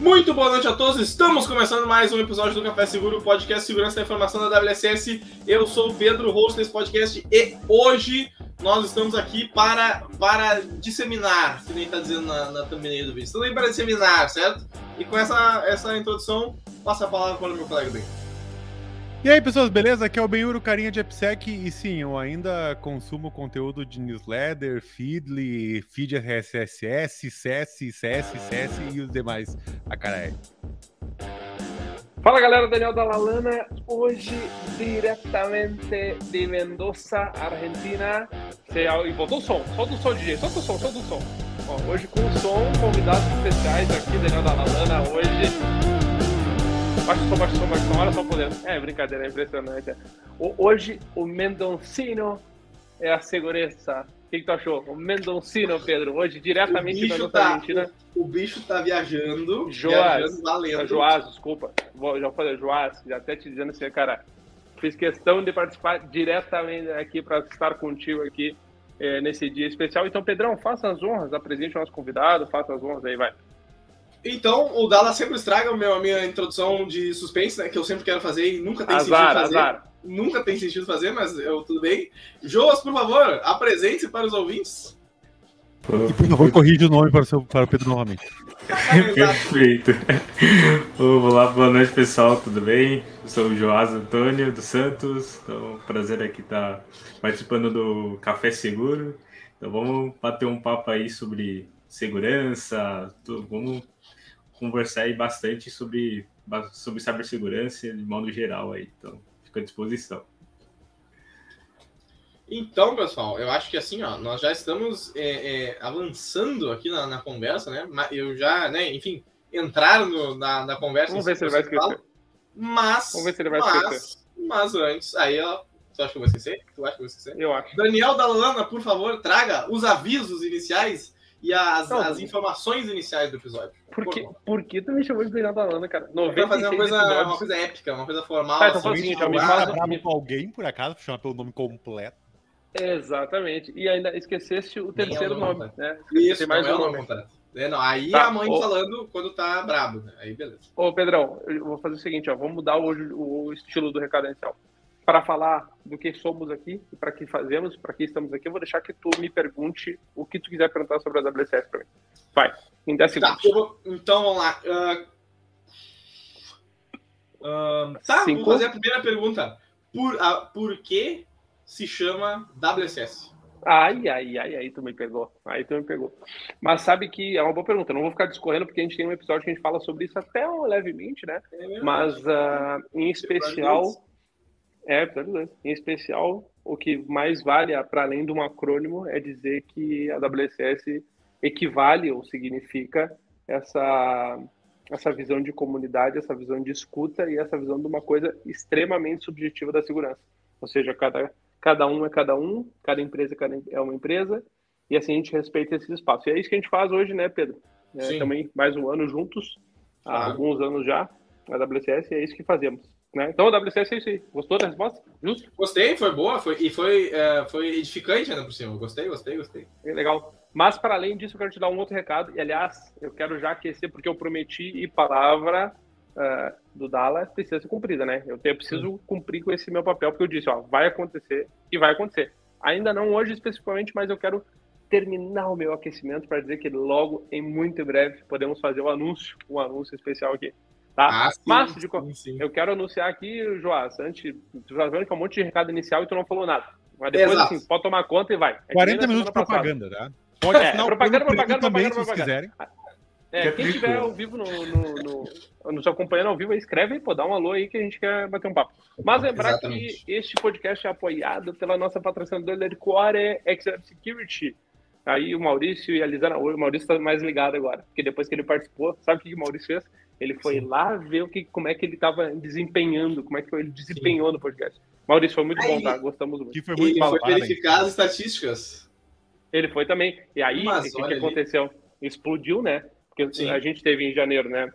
Muito boa noite a todos. Estamos começando mais um episódio do Café Seguro, podcast Segurança da Informação da WSS. Eu sou o Pedro, host desse podcast, e hoje nós estamos aqui para, para disseminar, que nem está dizendo na, na thumbnail do vídeo. Estamos aí para disseminar, certo? E com essa, essa introdução, passo a palavra para o meu colega Ben. E aí, pessoas, beleza? Aqui é o Benhuro, carinha de AppSec, e sim, eu ainda consumo conteúdo de newsletter, Feedly, Feed RSS, CS, CS, CS e os demais. A cara é. Fala galera, Daniel Dalalana, hoje diretamente de Mendoza, Argentina. E voltou o som, solta o som, DJ, solta o som, solta o som. Hoje com o som, convidados especiais aqui, Daniel Dalalana, hoje O o baixa o som, olha só o poder. É brincadeira, é impressionante. Hoje o Mendoncino é a segurança. O que, que tu achou? O Mendoncino, Pedro, hoje diretamente da nossa tá, Argentina. O, o, bicho tá viajando. Joás. Viajando, valendo. Joás, desculpa. Já falei, Joás, já até te dizendo assim, cara. Fiz questão de participar diretamente aqui para estar contigo aqui é, nesse dia especial. Então, Pedrão, faça as honras, apresente o nosso convidado, faça as honras aí, vai. Então, o Dallas sempre estraga a minha introdução de suspense, né? Que eu sempre quero fazer e nunca tem azar, sentido fazer. Azar. Nunca tem sentido fazer, mas eu, tudo bem. Joas, por favor, apresente-se para os ouvintes. E por favor, corrija o nome para o, seu, para o Pedro novamente. Perfeito. Vamos lá, boa noite pessoal, tudo bem? Eu sou o Joás Antônio dos Santos, então prazer aqui estar participando do Café Seguro. Então vamos bater um papo aí sobre segurança, tudo, vamos conversar aí bastante sobre, sobre cibersegurança de modo geral aí. Então, fico à disposição. Então, pessoal, eu acho que assim, ó, nós já estamos é, é, avançando aqui na, na, conversa, né? Eu já, né, enfim, entrar no, na, na conversa. Vamos ver se ele vai esquecer. Mas, Vamos ver se ele vai mas, esquecer. Mas antes, aí, ó, tu acha que eu vou esquecer? Tu acha que eu vou esquecer? Eu acho. Daniel Dalana, por favor, traga os avisos iniciais e as, não, as informações iniciais do episódio. Por que, por que tu me chamou de Daniel Dalana, cara? Pra fazer uma coisa, uma coisa épica, uma coisa formal. Tá, então assim, seguinte, me fala com alguém, por acaso, pra chamar pelo nome completo. Exatamente. E ainda esqueceste o terceiro Nem nome, né? Isso, mais não um é o nome. nome. É, não, aí Tá, a mãe ô- falando quando tá brabo, né? Aí beleza. Ô, Pedrão, eu vou fazer o seguinte, ó, vamos mudar hoje o estilo do recado inicial. Para falar do que somos aqui e para que fazemos, para que estamos aqui, eu vou deixar que tu me pergunte o que tu quiser perguntar sobre a WSS para mim. Vai, em 10 Tá, segundos. eu vou- então vamos lá. Ah, ah, tá, Cinco. vou fazer a primeira pergunta. Por, a, por que se chama WSS? Ai, ai, ai, aí tu me pegou. Aí tu me pegou. Mas sabe que é uma boa pergunta. Não vou ficar discorrendo porque a gente tem um episódio que a gente fala sobre isso até levemente, né? É? Mas ah, em especial, é, dois. em especial, o que mais vale, para além de um acrônimo, é dizer que a WSS equivale ou significa essa, essa visão de comunidade, essa visão de escuta e essa visão de uma coisa extremamente subjetiva da segurança. Ou seja, cada, cada um é cada um, cada empresa é é uma empresa, e assim a gente respeita esse espaço. E é isso que a gente faz hoje, né, Pedro? É, Sim. também mais um ano juntos, há Claro. alguns anos já, a WCS, e é isso que fazemos. Né? Então a WCS é isso aí. Gostou da resposta? Justo? Gostei, foi boa, foi, e foi, é, foi edificante ainda por cima. Gostei, gostei, gostei. É legal. Mas para além disso, eu quero te dar um outro recado. E aliás, eu quero já aquecer, porque eu prometi e palavra ah, do Dallas precisa ser cumprida, né? Eu, eu preciso cumprir com esse meu papel, porque eu disse, ó, vai acontecer e vai acontecer. Ainda não hoje especificamente, mas eu quero terminar o meu aquecimento para dizer que logo, em muito breve, podemos fazer o anúncio, um anúncio especial aqui. Tá? Ah, sim, Mas, de sim, sim. Eu quero anunciar aqui, Joás, antes, tu já vendo que é um monte de recado inicial e tu não falou nada. Mas depois, Exato. assim, pode tomar conta e vai. É que nem 40 na minutos de semana passada. propaganda, tá? Pode É, assinar propaganda, propaganda, também, propaganda, se vocês quiserem. É, Que quem rico. estiver ao vivo no, no, no- nos acompanhando ao vivo, aí, escreve aí, pô, dá um alô aí que a gente quer bater um papo. Mas lembrar Exatamente. que este podcast é apoiado pela nossa patrocinadora de Core Extra Security. Aí o Maurício e a Lisana, o Maurício está mais ligado agora, porque depois que ele participou, sabe o que o Maurício fez? Ele foi lá ver o que, como é que ele estava desempenhando, como é que ele desempenhou no podcast. Maurício, foi muito bom, Aí- tá? Gostamos muito. Que foi muito Ele bom, foi parabéns. verificar as estatísticas. Ele foi também. E aí, Mas o que, que olha ali. aconteceu? Explodiu, né? Porque Sim. a gente teve em janeiro, né?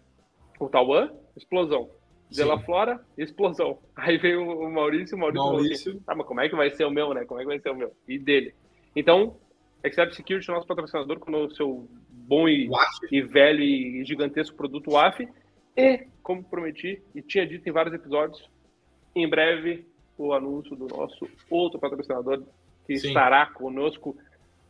O Tauan, explosão. Sim. De La Flora, explosão. Aí veio o Maurício, o Maurício, falou Maurício. assim, tá, mas como é que vai ser o meu, né? Como é que vai ser o meu? E dele. Então, Except Security, nosso patrocinador, com o seu bom e, e velho e gigantesco produto WAF. E, como prometi e tinha dito em vários episódios, em breve o anúncio do nosso outro patrocinador que Sim. estará conosco.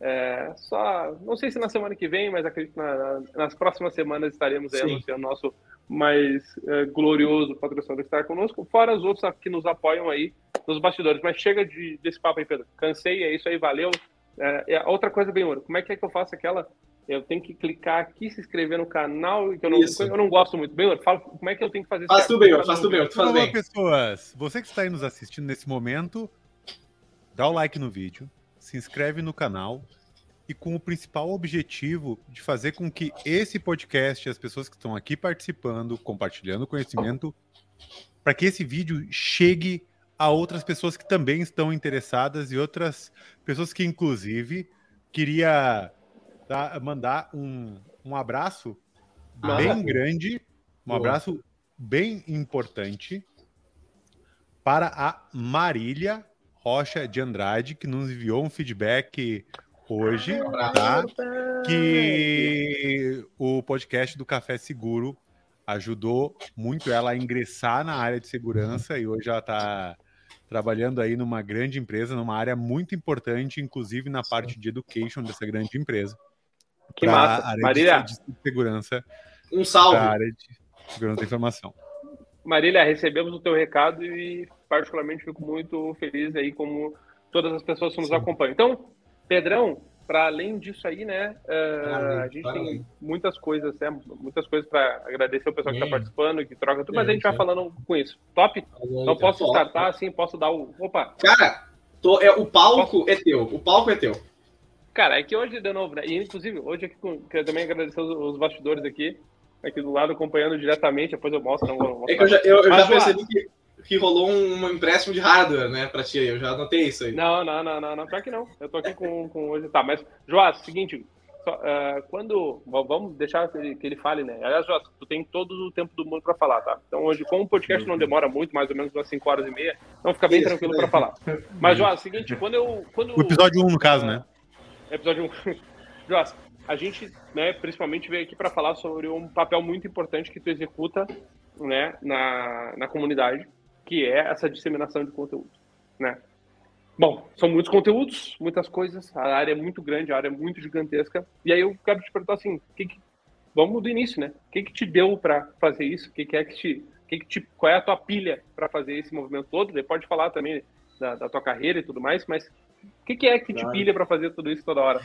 É, só, não sei se na semana que vem, mas acredito que na, nas próximas semanas estaremos aí anunciando o nosso mais é, glorioso patrocinador que estará conosco, fora os outros que nos apoiam aí nos bastidores. Mas chega de, desse papo aí, Pedro. Cansei, é isso aí, valeu. É, outra coisa bem, ouro, como é que é que eu faço aquela eu tenho que clicar aqui, se inscrever no canal, que eu não, eu não gosto muito. Bem, fala como é que eu tenho que fazer isso? Faz tu bem, faz tu bem, tu faz bem. pessoas, você que está aí nos assistindo nesse momento, dá o like no vídeo, se inscreve no canal e com o principal objetivo de fazer com que esse podcast, as pessoas que estão aqui participando, compartilhando conhecimento, para que esse vídeo chegue a outras pessoas que também estão interessadas e outras pessoas que, inclusive, queria mandar um, um abraço bem grande, um Boa. abraço bem importante para a Marília Rocha de Andrade, que nos enviou um feedback hoje, tá? Que o podcast do Café Seguro ajudou muito ela a ingressar na área de segurança e hoje ela está trabalhando aí numa grande empresa, numa área muito importante, inclusive na parte de education dessa grande empresa. Que massa. Marília. De, de segurança. Um salve. área de segurança da informação. Marília, recebemos o teu recado e particularmente fico muito feliz aí como todas as pessoas que nos acompanham. Então, Pedrão, para além disso aí, né, uh, a gente tem muitas coisas, né, muitas coisas para agradecer o pessoal que está participando, que troca tudo, mas a gente vai falando com isso. Top? Não posso startar assim, posso dar o. Opa! Cara, tô, é, o palco posso... é teu. O palco é teu. Cara, é que hoje, de novo, né? E inclusive, hoje aqui, quero também agradecer os, os bastidores aqui, aqui do lado, acompanhando diretamente, depois eu mostro. Não vou É que eu já, eu, eu já percebi que, que rolou um, empréstimo de hardware, né, pra ti, eu já notei isso aí. Não, não, não, não, não, pior que não. Eu tô aqui com, com hoje, tá, mas, Joás, seguinte, só, uh, quando, vamos deixar que ele, que ele fale, né, aliás, Joás, tu tem todo o tempo do mundo pra falar, tá? Então hoje, como o podcast não demora muito, mais ou menos umas 5 horas e meia, então fica bem isso, tranquilo é. pra falar. Mas, Joás, seguinte, quando eu... Quando, o episódio 1, um, no caso, né? episódio 1. Joss, a gente, né, principalmente veio aqui para falar sobre um papel muito importante que tu executa, né, na, na comunidade, que é essa disseminação de conteúdo, né? Bom, são muitos conteúdos, muitas coisas, a área é muito grande, a área é muito gigantesca. E aí eu quero te perguntar assim, que que, vamos do início, né? O que que te deu para fazer isso? Que, que é que te, que que te, qual é a tua pilha para fazer esse movimento todo? Você pode falar também da, da tua carreira e tudo mais, mas o que, que, é que te pilha para fazer tudo isso toda hora?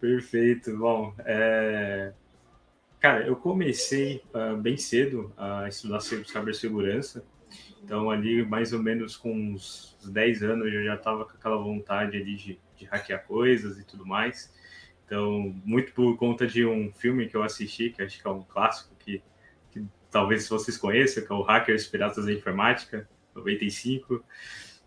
Perfeito. Bom, é... cara, eu comecei uh, bem cedo a estudar cibersegurança. Então, ali, mais ou menos com uns 10 anos, eu já estava com aquela vontade ali de, de hackear coisas e tudo mais. Então, muito por conta de um filme que eu assisti, que acho que é um clássico, que, que talvez vocês conheçam, que é o Hackers Piratas da Informática, 95.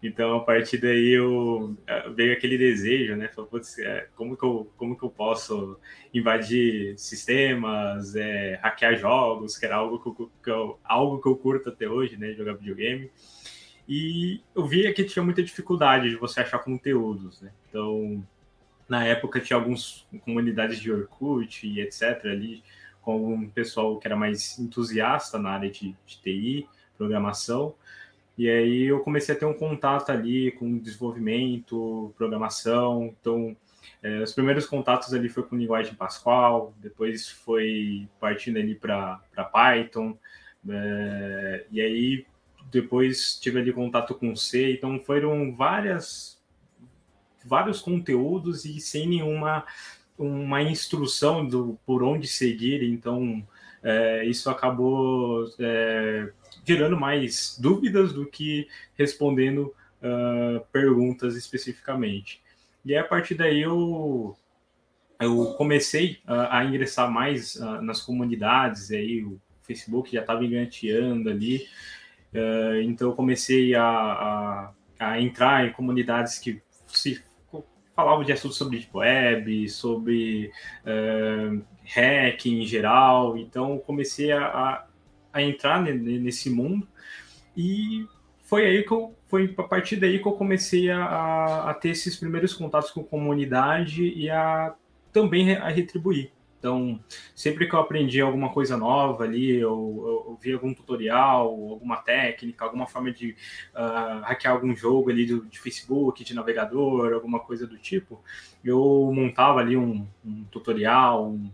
Então, a partir daí, eu eh, veio aquele desejo, né? Falei, é, como, que eu, como que eu posso invadir sistemas, é, hackear jogos, que era algo que, eu, que eu, algo que eu curto até hoje, né? Jogar videogame. E eu via que tinha muita dificuldade de você achar conteúdos, né? Então, na época, tinha algumas comunidades de Orkut e etc. ali, com um pessoal que era mais entusiasta na área de, de TI, programação. E aí eu comecei a ter um contato ali com desenvolvimento, programação. Então, é, os primeiros contatos ali foi com linguagem Pascal, depois foi partindo ali para Python. É, e aí depois tive ali contato com C. Então foram várias vários conteúdos e sem nenhuma uma instrução do por onde seguir. Então é, isso acabou é, gerando mais dúvidas do que respondendo uh, perguntas especificamente. E a partir daí eu, eu comecei uh, a ingressar mais uh, nas comunidades, aí o Facebook já estava enganteando ali, então eu comecei a, a, a, entrar em comunidades que se falavam de assuntos sobre deep web, sobre hacking em geral, então comecei a, a entrar nesse mundo e foi aí que eu, foi a partir daí que eu comecei a, a ter esses primeiros contatos com a comunidade e a também a retribuir. Então, sempre que eu aprendi alguma coisa nova ali, eu, eu, vi algum tutorial, alguma técnica, alguma forma de uh, hackear algum jogo ali de Facebook, de navegador, alguma coisa do tipo, eu montava ali um, um tutorial, um,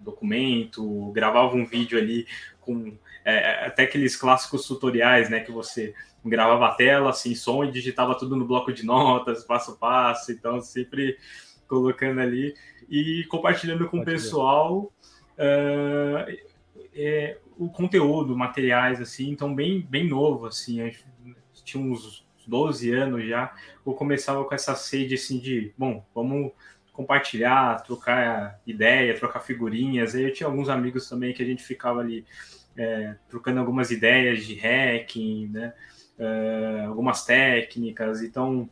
documento, gravava um vídeo ali com é, até aqueles clássicos tutoriais, né, que você gravava a tela sem som e digitava tudo no bloco de notas, passo a passo, então sempre colocando ali e compartilhando com o pessoal uh, é, o conteúdo, materiais, assim, então bem, bem novo, assim, tinha uns 12 anos já, eu começava com essa sede, assim, de, bom, vamos compartilhar, trocar ideia, trocar figurinhas, aí eu tinha alguns amigos também que a gente ficava ali é, trocando algumas ideias de hacking, né, uh, algumas técnicas, então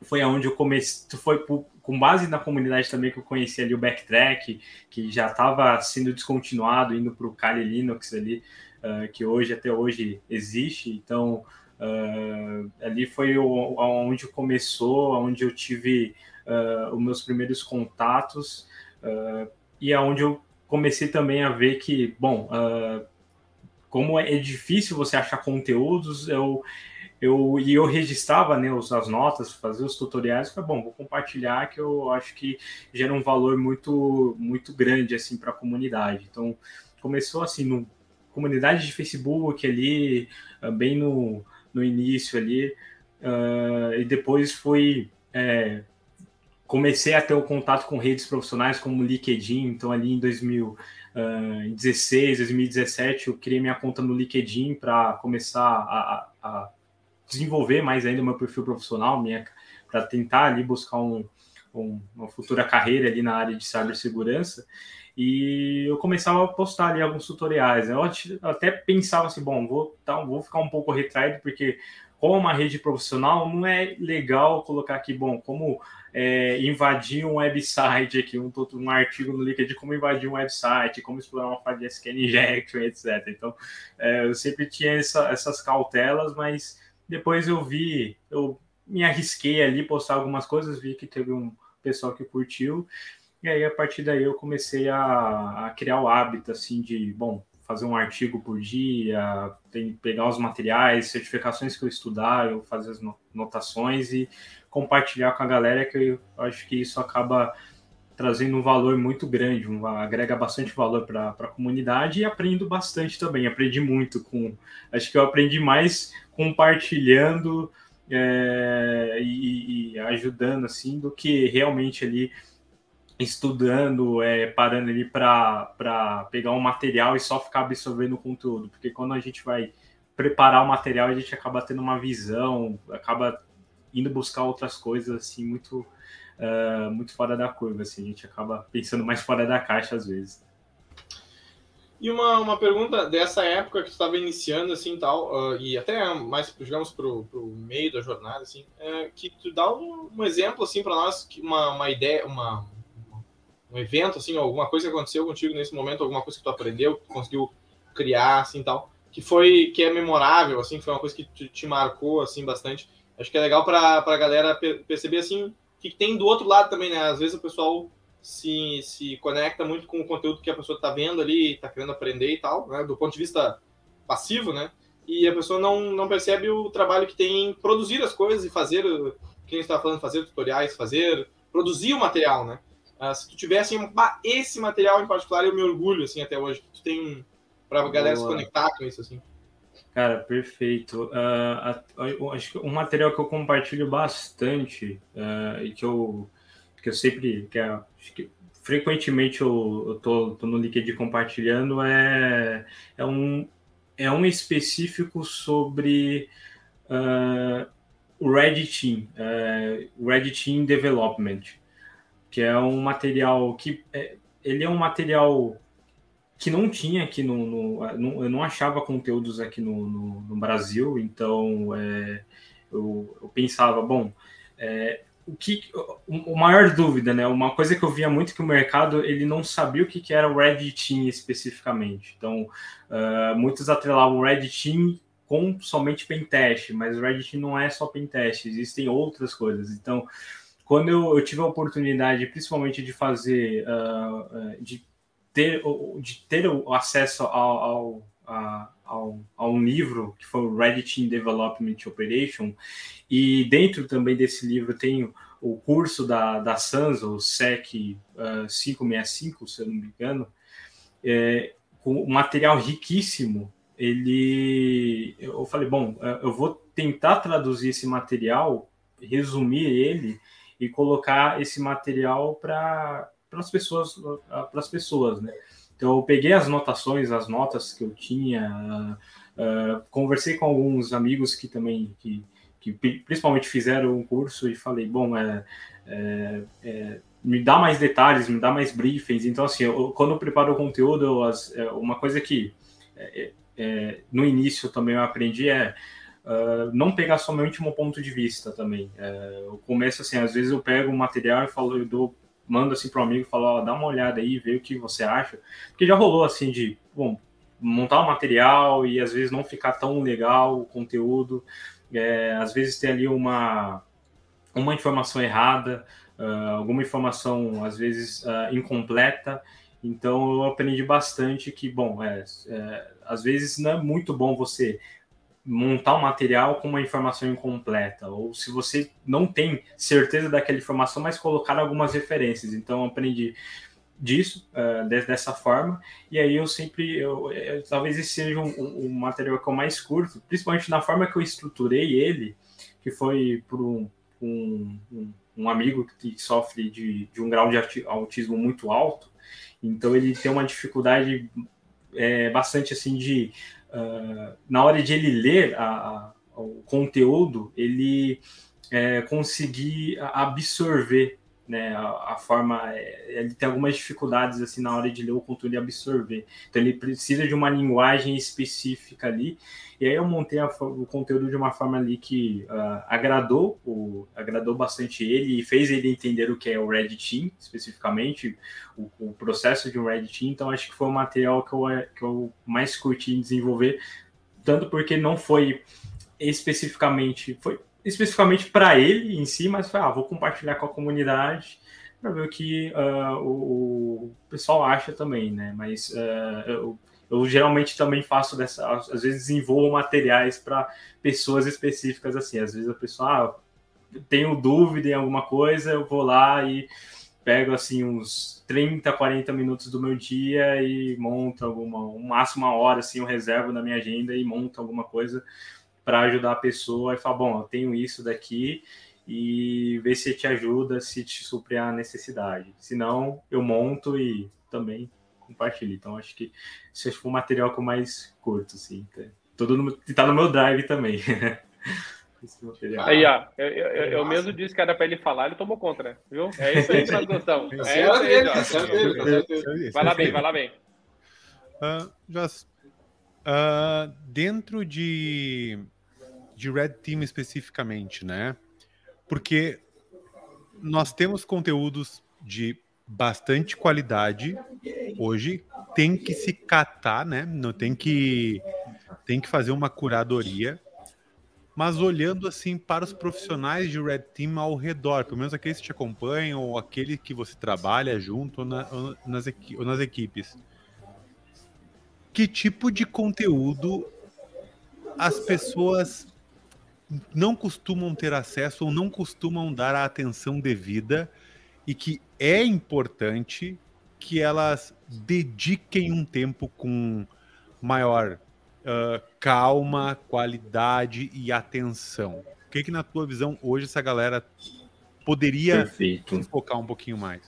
foi aonde eu comecei, foi com base na comunidade também que eu conheci ali o Backtrack, que já estava sendo descontinuado, indo para o Kali Linux ali, uh, que hoje, até hoje, existe. Então, uh, ali foi onde começou, onde eu tive uh, os meus primeiros contatos e aonde eu comecei também a ver que, bom, como é difícil você achar conteúdos, eu eu e eu registrava né, as notas, fazia os tutoriais, foi bom, vou compartilhar que eu acho que gera um valor muito muito grande assim para a comunidade. Então começou assim no comunidade de Facebook ali, bem no, no início ali, uh, e depois foi é, comecei a ter o contato com redes profissionais como LinkedIn, então ali em 2016, 2017 eu criei minha conta no LinkedIn para começar a, a desenvolver mais ainda meu perfil profissional, para tentar ali buscar um, um, uma futura carreira ali na área de cibersegurança. E eu começava a postar ali alguns tutoriais. Né? Eu até pensava assim, bom, vou, tá, vou ficar um pouco retraído, porque como uma rede profissional, não é legal colocar aqui, bom, como é, invadir um website aqui, um, um artigo no LinkedIn, como invadir um website, como explorar uma falha de scan injection, etc. Então, é, eu sempre tinha essa, essas cautelas, mas depois eu vi, eu me arrisquei ali, postar algumas coisas, vi que teve um pessoal que curtiu. E aí, a partir daí, eu comecei a, a criar o hábito, assim, de, bom, fazer um artigo por dia, pegar os materiais, certificações que eu estudar, eu fazer as notações e compartilhar com a galera, que eu acho que isso acaba trazendo um valor muito grande, um, agrega bastante valor para a comunidade e aprendo bastante também. Aprendi muito com. Acho que eu aprendi mais compartilhando é, e, e, ajudando assim do que realmente ali estudando, é, parando ali para pegar um material e só ficar absorvendo o conteúdo. Porque quando a gente vai preparar o material, a gente acaba tendo uma visão, acaba indo buscar outras coisas assim muito uh, muito fora da curva, assim, a gente acaba pensando mais fora da caixa às vezes. E uma, uma pergunta dessa época que tu estava iniciando, assim, tal, uh, e até mais, digamos, para o meio da jornada, assim, é, que tu dá um, um exemplo, assim, para nós, que uma, uma ideia, uma, um evento, assim, alguma coisa que aconteceu contigo nesse momento, alguma coisa que tu aprendeu, que tu conseguiu criar, assim, tal, que foi, que é memorável, assim, foi uma coisa que te, te marcou, assim, bastante. Acho que é legal para a galera perceber, assim, que tem do outro lado também, né? Às vezes o pessoal se, se conecta muito com o conteúdo que a pessoa está vendo ali, está querendo aprender e tal, né? Do ponto de vista passivo, né? E a pessoa não, não percebe o trabalho que tem em produzir as coisas e fazer, quem está falando, fazer tutoriais, fazer, produzir o material, né? Uh, se tu tivesse assim, esse material em particular, eu me orgulho, assim, até hoje. Tu tem para a galera se conectar com isso, assim. Cara, perfeito. Uh, acho que um material que eu compartilho bastante uh, e que eu, que eu sempre, que, é, que frequentemente eu, eu tô, tô, no LinkedIn compartilhando é, é, um, é um específico sobre uh, o Red Team, uh, Red Team Development, que é um material que é, ele é um material que não tinha aqui no, no, eu não achava conteúdos aqui no, no, no Brasil, então é, eu, eu, pensava, bom, é, o que o, maior dúvida, né? Uma coisa que eu via muito que o mercado ele não sabia o que, que era o Red Team especificamente. Então, uh, muitos atrelavam o Red Team com somente pentest, mas o Reddit não é só pentest, existem outras coisas. Então, quando eu, eu tive a oportunidade, principalmente de fazer, uh, de ter, de ter o acesso ao, ao, a, ao, a um livro que foi o Reddit in Development Operation, e dentro também desse livro tem o curso da, da SANS, o SEC uh, 565, se eu não me engano, é, com material riquíssimo. Ele, eu falei, bom, eu vou tentar traduzir esse material, resumir ele e colocar esse material para as pessoas, para as pessoas, né? Então eu peguei as notações, as notas que eu tinha, uh, conversei com alguns amigos que também que, que principalmente fizeram um curso e falei, bom, é, é, é, me dá mais detalhes, me dá mais briefings. Então assim, eu, quando eu preparo o conteúdo, as, é, uma coisa que é, é, no início também eu aprendi é Uh, não pegar somente um ponto de vista também. Uh, eu começo assim, às vezes eu pego um material e falo, eu dou, mando assim para um amigo e falo, dá uma olhada aí, vê o que você acha. Porque já rolou assim de, bom, montar o um material e às vezes não ficar tão legal o conteúdo, é, às vezes ter ali uma, uma informação errada, uh, alguma informação às vezes incompleta. Então eu aprendi bastante que, bom, é, é, às vezes não é muito bom você montar um material com uma informação incompleta, ou se você não tem certeza daquela informação, mas colocar algumas referências. Então, aprendi disso, uh, dessa forma, e aí eu sempre, eu, eu talvez esse seja um, um, material que eu mais curto, principalmente na forma que eu estruturei ele, que foi por um, um, um amigo que sofre de, de um grau de autismo muito alto, então ele tem uma dificuldade é, bastante assim de uh, na hora de ele ler a, a, o conteúdo, ele é, conseguir absorver né, a, a, forma, é, ele tem algumas dificuldades assim na hora de ler o conteúdo e absorver. Então ele precisa de uma linguagem específica ali. E aí eu montei a, o conteúdo de uma forma ali que uh, agradou, o, agradou bastante ele e fez ele entender o que é o Red Team, especificamente, o, o processo de um Red Team. Então acho que foi o material que eu, que eu mais curti em desenvolver, tanto porque não foi especificamente, foi especificamente para ele em si, mas foi, ah, vou compartilhar com a comunidade para ver o que uh, o, o, pessoal acha também, né? Mas uh, eu, eu, geralmente também faço dessa, às vezes desenvolvo materiais para pessoas específicas assim. Às vezes a pessoa, ah, tenho dúvida em alguma coisa, eu vou lá e pego assim uns 30, 40 minutos do meu dia e monto alguma, um máximo uma hora assim, eu reservo na minha agenda e monto alguma coisa para ajudar a pessoa e falar, bom, eu tenho isso daqui e ver se te ajuda, se te suprir a necessidade. Se não, eu monto e também compartilho. Então, acho que esse foi o material que eu mais curto, assim. Todo no, tá no meu drive também. Aí, ó, eu, eu, eu mesmo disse que era para ele falar, ele tomou conta, né? Viu? É isso aí, tradução. É isso aí, Vai lá bem, vai lá bem. Uh, just, uh, dentro de de Red Team especificamente, né? Porque nós temos conteúdos de bastante qualidade hoje, tem que se catar, né? Não tem que tem que fazer uma curadoria. Mas olhando assim para os profissionais de Red Team ao redor, pelo menos aqueles que te acompanham ou aquele que você trabalha junto ou, na, ou nas, ou nas equipes. Que tipo de conteúdo as pessoas não costumam ter acesso ou não costumam dar a atenção devida e que é importante que elas dediquem um tempo com maior uh, calma, qualidade e atenção. O que, que, na tua visão, hoje essa galera poderia perfeito. focar um pouquinho mais?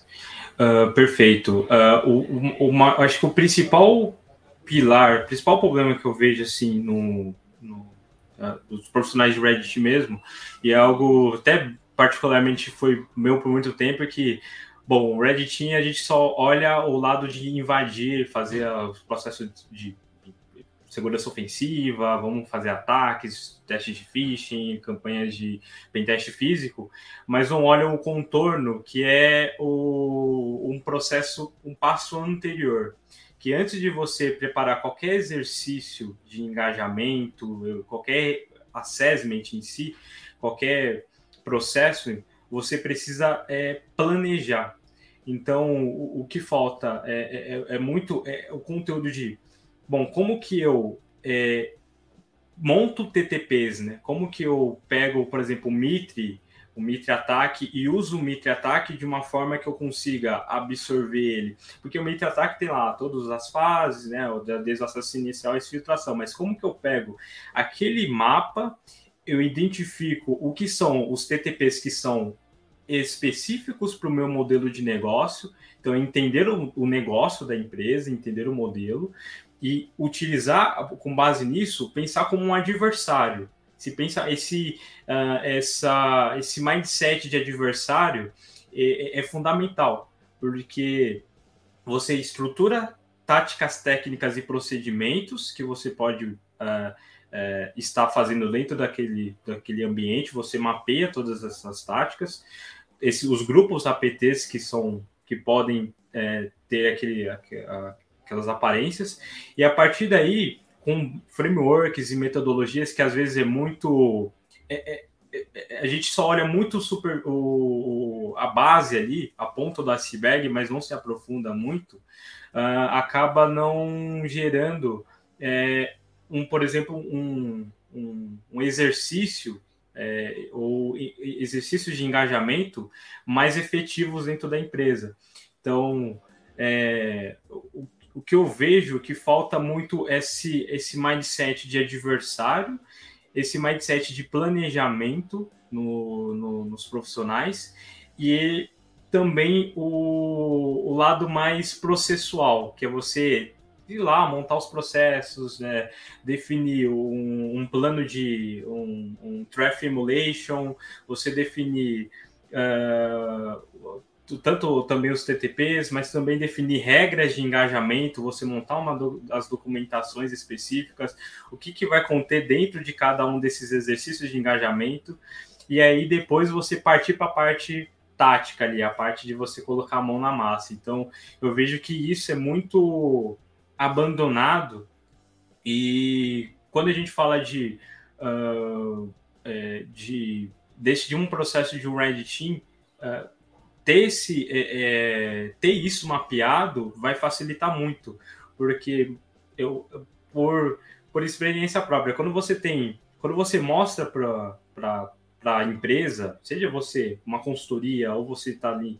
Uh, perfeito. Uh, o, o, uma, acho que o principal pilar, o principal problema que eu vejo assim no, no dos profissionais de Reddit mesmo, e é algo até particularmente foi meu por muito tempo, que, bom, o Reddit a gente só olha o lado de invadir, fazer os processos de segurança ofensiva, vamos fazer ataques, testes de phishing, campanhas de pentest físico, mas não olha o contorno, que é o, um processo, um passo anterior, que antes de você preparar qualquer exercício de engajamento, qualquer assessment em si, qualquer processo, você precisa é, planejar. Então, o, o que falta é, é, é, muito é o conteúdo de, bom, como que eu é, monto TTPs, né? Como que eu pego, por exemplo, o Mitre, o Mitre Ataque e uso o Mitre Ataque de uma forma que eu consiga absorver ele. Porque o Mitre Ataque tem lá todas as fases, né? Desde o acesso inicial e filtração. Mas como que eu pego aquele mapa, eu identifico o que são os TTPs que são específicos para o meu modelo de negócio. Então, entender o, o negócio da empresa, entender o modelo e utilizar, com base nisso, pensar como um adversário se pensa esse, uh, essa, esse mindset de adversário é, é, é, fundamental, porque você estrutura táticas técnicas e procedimentos que você pode uh, uh, estar fazendo dentro daquele, daquele ambiente, você mapeia todas essas táticas, esse, os grupos APTs que são que podem é, ter aquele, aquelas aparências, e a partir daí com frameworks e metodologias que às vezes é muito. É, é, é, a gente só olha muito super o, a base ali, a ponta do iceberg, mas não se aprofunda muito, uh, acaba não gerando é, um, por exemplo, um, um, um exercício é, ou exercícios de engajamento mais efetivos dentro da empresa. Então, é, o que eu vejo que falta muito esse, esse mindset de adversário, esse mindset de planejamento no, no, nos profissionais e também o, o lado mais processual, que é você ir lá, montar os processos, né, definir um, um, plano de um, um traffic emulation, você definir uh, tanto também os TTPs, mas também definir regras de engajamento, você montar uma do, as documentações específicas, o que, que vai conter dentro de cada um desses exercícios de engajamento, e aí depois você partir para a parte tática ali, a parte de você colocar a mão na massa. Então, eu vejo que isso é muito abandonado e quando a gente fala de, uh, de, desse, de um processo de um Red Team, uh, ter, esse, é, é, ter isso mapeado vai facilitar muito, porque eu, por, por experiência própria, quando você tem, quando você mostra para a empresa, seja você uma consultoria ou você está ali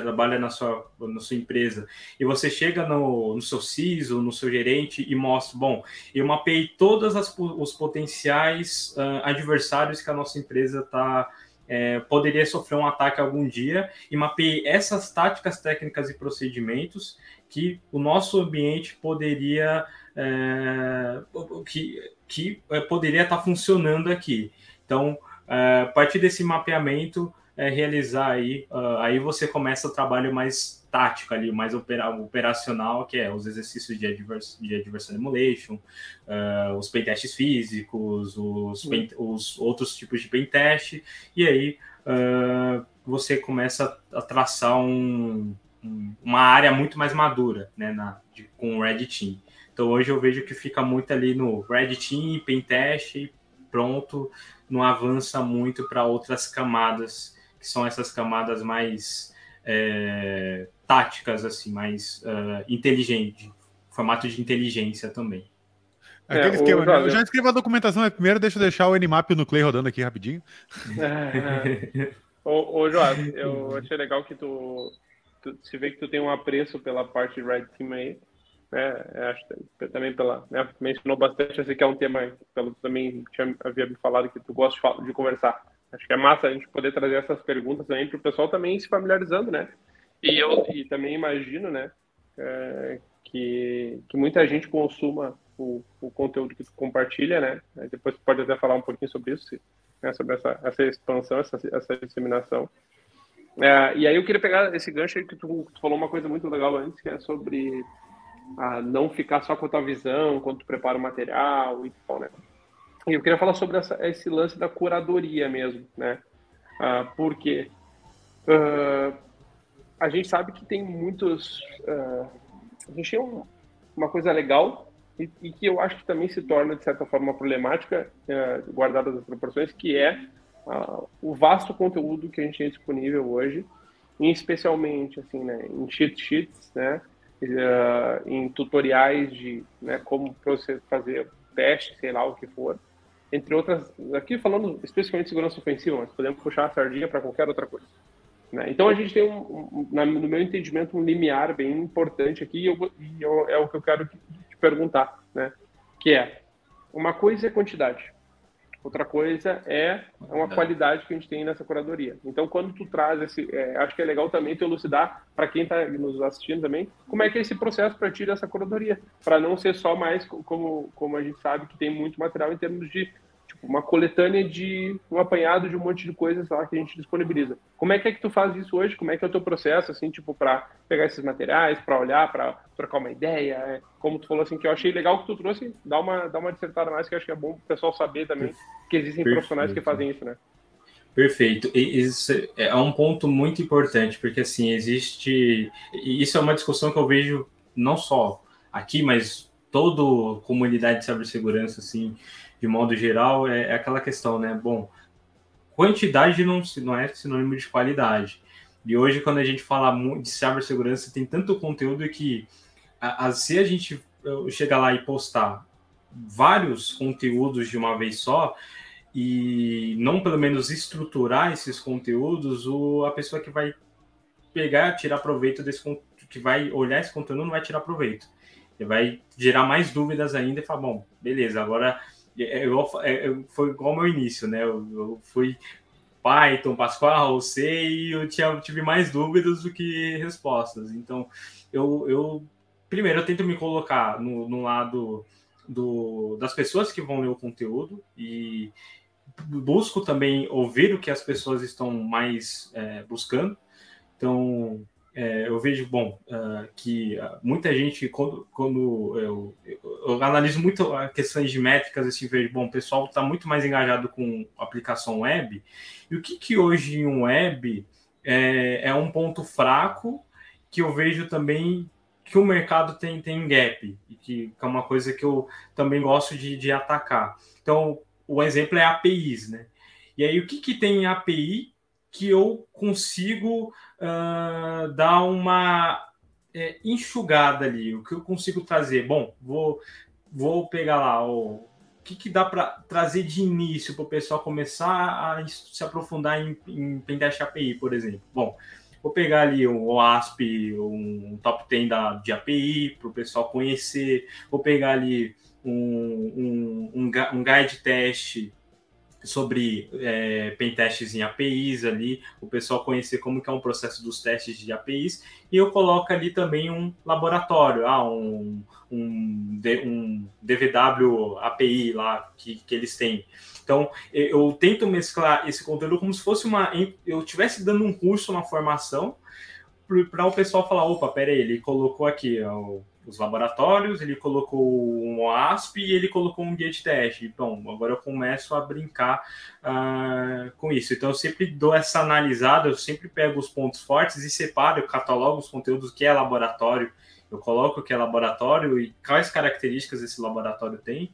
trabalha na sua, na sua empresa e você chega no, no seu CISO, no seu gerente e mostra, bom, eu mapeei todos os potenciais uh, adversários que a nossa empresa está é, poderia sofrer um ataque algum dia e mapeei essas táticas técnicas e procedimentos que o nosso ambiente poderia é, que, que é, poderia estar funcionando aqui. Então, é, a partir desse mapeamento, é, realizar aí, uh, aí você começa o trabalho mais tático ali, mais opera, operacional, que é os exercícios de, advers, de adversarial emulation, uh, os pentestes físicos, os, pen, os outros tipos de pentest, e aí uh, você começa a traçar um, um, uma área muito mais madura né, na, de, com o Red Team. Então hoje eu vejo que fica muito ali no Red Team, pentest, pronto, não avança muito para outras camadas, que são essas camadas mais é, táticas, assim, mais uh, inteligente, formato de inteligência também. Aquele é, esquema, né? Eu já escrevi a documentação né? primeiro, deixa eu deixar o Nmap no Clay rodando aqui rapidinho. É, é. ô, ô Joás, eu achei legal que tu, tu, se vê que tu tem um apreço pela parte de Red Team aí, né? Acho também pela, né? mencionou bastante, esse que é um tema pelo também tinha, havia me falado que tu gosta de, de conversar. Acho que é massa a gente poder trazer essas perguntas também para o pessoal também se familiarizando, né? E eu e também imagino, né, é, que, que muita gente consuma o, o conteúdo que tu compartilha, né? Depois tu pode até falar um pouquinho sobre isso, né, sobre essa, essa expansão, essa, essa disseminação. É, e aí eu queria pegar esse gancho aí que tu, tu, falou uma coisa muito legal antes, que é sobre a não ficar só com a tua visão quando tu prepara o material e tal, né? Eu queria falar sobre essa, esse lance da curadoria mesmo, né? Ah, porque uh, a gente sabe que tem muitos. Uh, a gente tem um, uma coisa legal e, e, que eu acho que também se torna, de certa forma, problemática, uh, guardadas as proporções, que é uh, o vasto conteúdo que a gente tem disponível hoje, e especialmente assim, né, em cheat sheets, né, uh, em tutoriais de né, como você fazer teste, sei lá o que for, entre outras, aqui falando especificamente de segurança ofensiva, mas podemos puxar a sardinha para qualquer outra coisa. Né? Então a gente tem, um, um, no meu entendimento, um limiar bem importante aqui, e, eu, e eu, é o que eu quero te perguntar, né? que é, uma coisa é quantidade, outra coisa é uma qualidade que a gente tem nessa curadoria. Então, quando tu traz esse, é, acho que é legal também tu elucidar para quem está nos assistindo também, como é que é esse processo para ti dessa curadoria, para não ser só mais como como a gente sabe que tem muito material em termos de uma coletânea de um apanhado de um monte de coisas lá que a gente disponibiliza. Como é que é que tu faz isso hoje? Como é que é o teu processo, assim, tipo, para pegar esses materiais, para olhar, para trocar uma ideia? É, como tu falou, assim, que eu achei legal que tu trouxe, dá uma, dá uma dissertada mais, que eu acho que é bom o pessoal saber também que existem Perfeito. profissionais que fazem isso, né? Perfeito. Isso é um ponto muito importante, porque, assim, existe... Isso é uma discussão que eu vejo não só aqui, mas toda comunidade de cibersegurança, assim, de modo geral, é, é aquela questão, né? Bom, quantidade não, não é sinônimo de qualidade. E hoje, quando a gente fala de cibersegurança, tem tanto conteúdo que, a, a, se a gente chegar lá e postar vários conteúdos de uma vez só, e não pelo menos estruturar esses conteúdos, o, a pessoa que vai pegar, tirar proveito desse que vai olhar esse conteúdo não vai tirar proveito. Ele vai gerar mais dúvidas ainda e falar, bom, beleza, agora é, eu, é, foi igual meu início, né? Eu, eu fui Python, Pascal, C e eu tinha, tive mais dúvidas do que respostas. Então, eu, eu primeiro eu tento me colocar no, no lado do, das pessoas que vão ler o conteúdo e busco também ouvir o que as pessoas estão mais é, buscando. Então, é, eu vejo, bom, uh, que uh, muita gente, quando, quando eu, eu, analiso muito questões de métricas, assim, vejo, bom, o pessoal está muito mais engajado com aplicação web. E o que, que hoje em um web é, é um ponto fraco que eu vejo também que o mercado tem, tem gap, e que, que é uma coisa que eu também gosto de, de atacar. Então, o exemplo é APIs, né? E aí, o que, que tem em API que eu consigo uh, dar uma é, enxugada ali? O que eu consigo trazer? Bom, vou, vou pegar lá o, que, que dá para trazer de início para o pessoal começar a se aprofundar em, em Pentest API, por exemplo? Bom, vou pegar ali um OASP, um top 10 da, de API para o pessoal conhecer, vou pegar ali um, um, um, um guide teste sobre é, pentestes em APIs ali, o pessoal conhecer como que é um processo dos testes de APIs, e eu coloco ali também um laboratório, ah, um, um, um DVW API lá que, que eles têm. Então, eu tento mesclar esse conteúdo como se fosse uma. Eu estivesse dando um curso, uma formação, para o pessoal falar: opa, peraí, ele colocou aqui os laboratórios, ele colocou um OASP e ele colocou um gate test. Então, agora eu começo a brincar uh, com isso. Então, eu sempre dou essa analisada, eu sempre pego os pontos fortes e separo, eu catalogo os conteúdos que é laboratório, eu coloco o que é laboratório e quais características esse laboratório tem,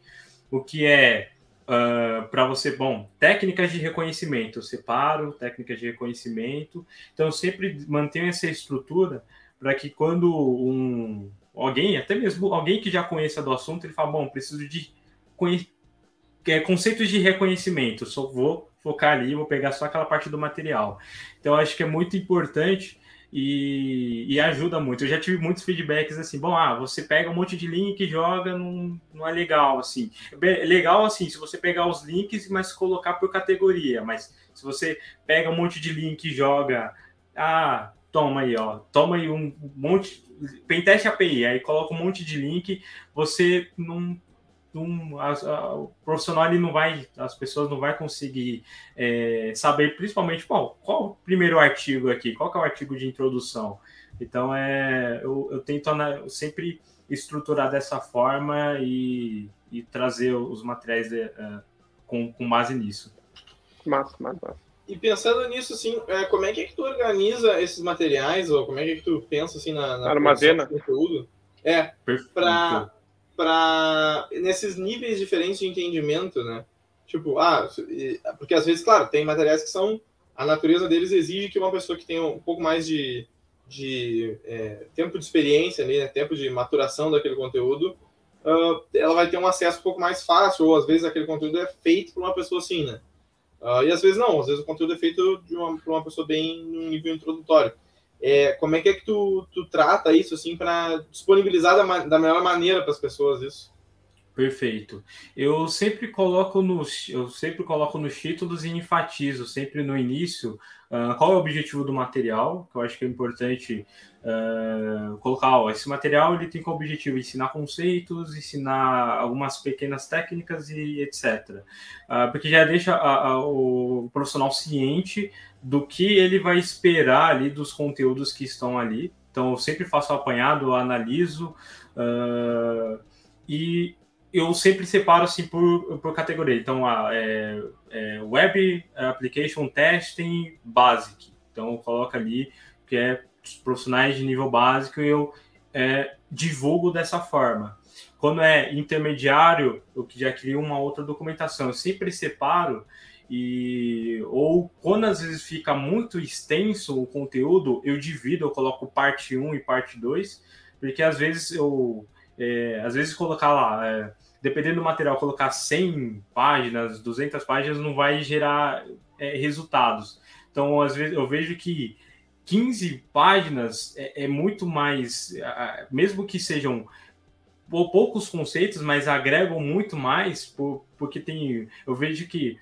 o que é Uh, ah, para você, bom, técnicas de reconhecimento, eu separo técnicas de reconhecimento, então sempre mantenho essa estrutura para que quando um, alguém, até mesmo alguém que já conheça do assunto, ele fala, bom, preciso de é, conceitos de reconhecimento, só vou focar ali, vou pegar só aquela parte do material. Então, acho que é muito importante e, e, ajuda muito. Eu já tive muitos feedbacks assim, bom, ah, você pega um monte de link e joga, não, não é legal, assim. É legal, assim, se você pegar os links, mas colocar por categoria, mas se você pega um monte de link e joga, ah, toma aí, ó, toma aí um monte, pentest API, aí coloca um monte de link, você não, não a, a, o profissional ele não vai, as pessoas não vai conseguir é, saber, principalmente, bom, qual o primeiro artigo aqui, qual é o artigo de introdução. Então, é, eu, eu tento eu sempre estruturar dessa forma e, e trazer os materiais de, uh, com, com base nisso. Massa, massa, massa. E pensando nisso, assim, é, como é que, é que tu organiza esses materiais, ou como é que, é que tu pensa assim na, na armazena conteúdo? É, para para nesses níveis diferentes de entendimento, né? Tipo, ah, porque às vezes, claro, tem materiais que são a natureza deles exige que uma pessoa que tenha um pouco mais de, de é, tempo de experiência, né, tempo de maturação daquele conteúdo, uh, ela vai ter um acesso um pouco mais fácil, ou às vezes aquele conteúdo é feito por uma pessoa assim, né? Uh, e às vezes não, às vezes o conteúdo é feito de uma, uma pessoa bem num nível introdutório. É, como é que é que tu, tu trata isso assim para disponibilizar da, da melhor maneira para as pessoas isso? Perfeito. Eu sempre coloco nos, eu sempre coloco nos títulos e enfatizo sempre no início uh, qual é o objetivo do material, que eu acho que é importante uh, colocar. Ó, esse material ele tem como objetivo ensinar conceitos, ensinar algumas pequenas técnicas e etc. Uh, ah, porque já deixa a, a, o profissional ciente do que ele vai esperar ali dos conteúdos que estão ali. Então eu sempre faço o apanhado, analiso e eu sempre separo assim por, por categoria. Então, a, é, é Web Application Testing Basic. Então, coloca ali que é profissionais de nível básico e eu é, divulgo dessa forma. Quando é intermediário, eu já crio uma outra documentação. Eu sempre separo e ou quando às vezes fica muito extenso o conteúdo, eu divido, eu coloco parte 1 e parte 2, porque às vezes eu é, às vezes colocar lá, é, dependendo do material, colocar 100 páginas, 200 páginas, não vai gerar é, resultados. Então, às vezes, eu vejo que 15 páginas é, é muito mais, mesmo que sejam poucos conceitos, mas agregam muito mais, por, porque tem. Eu vejo que,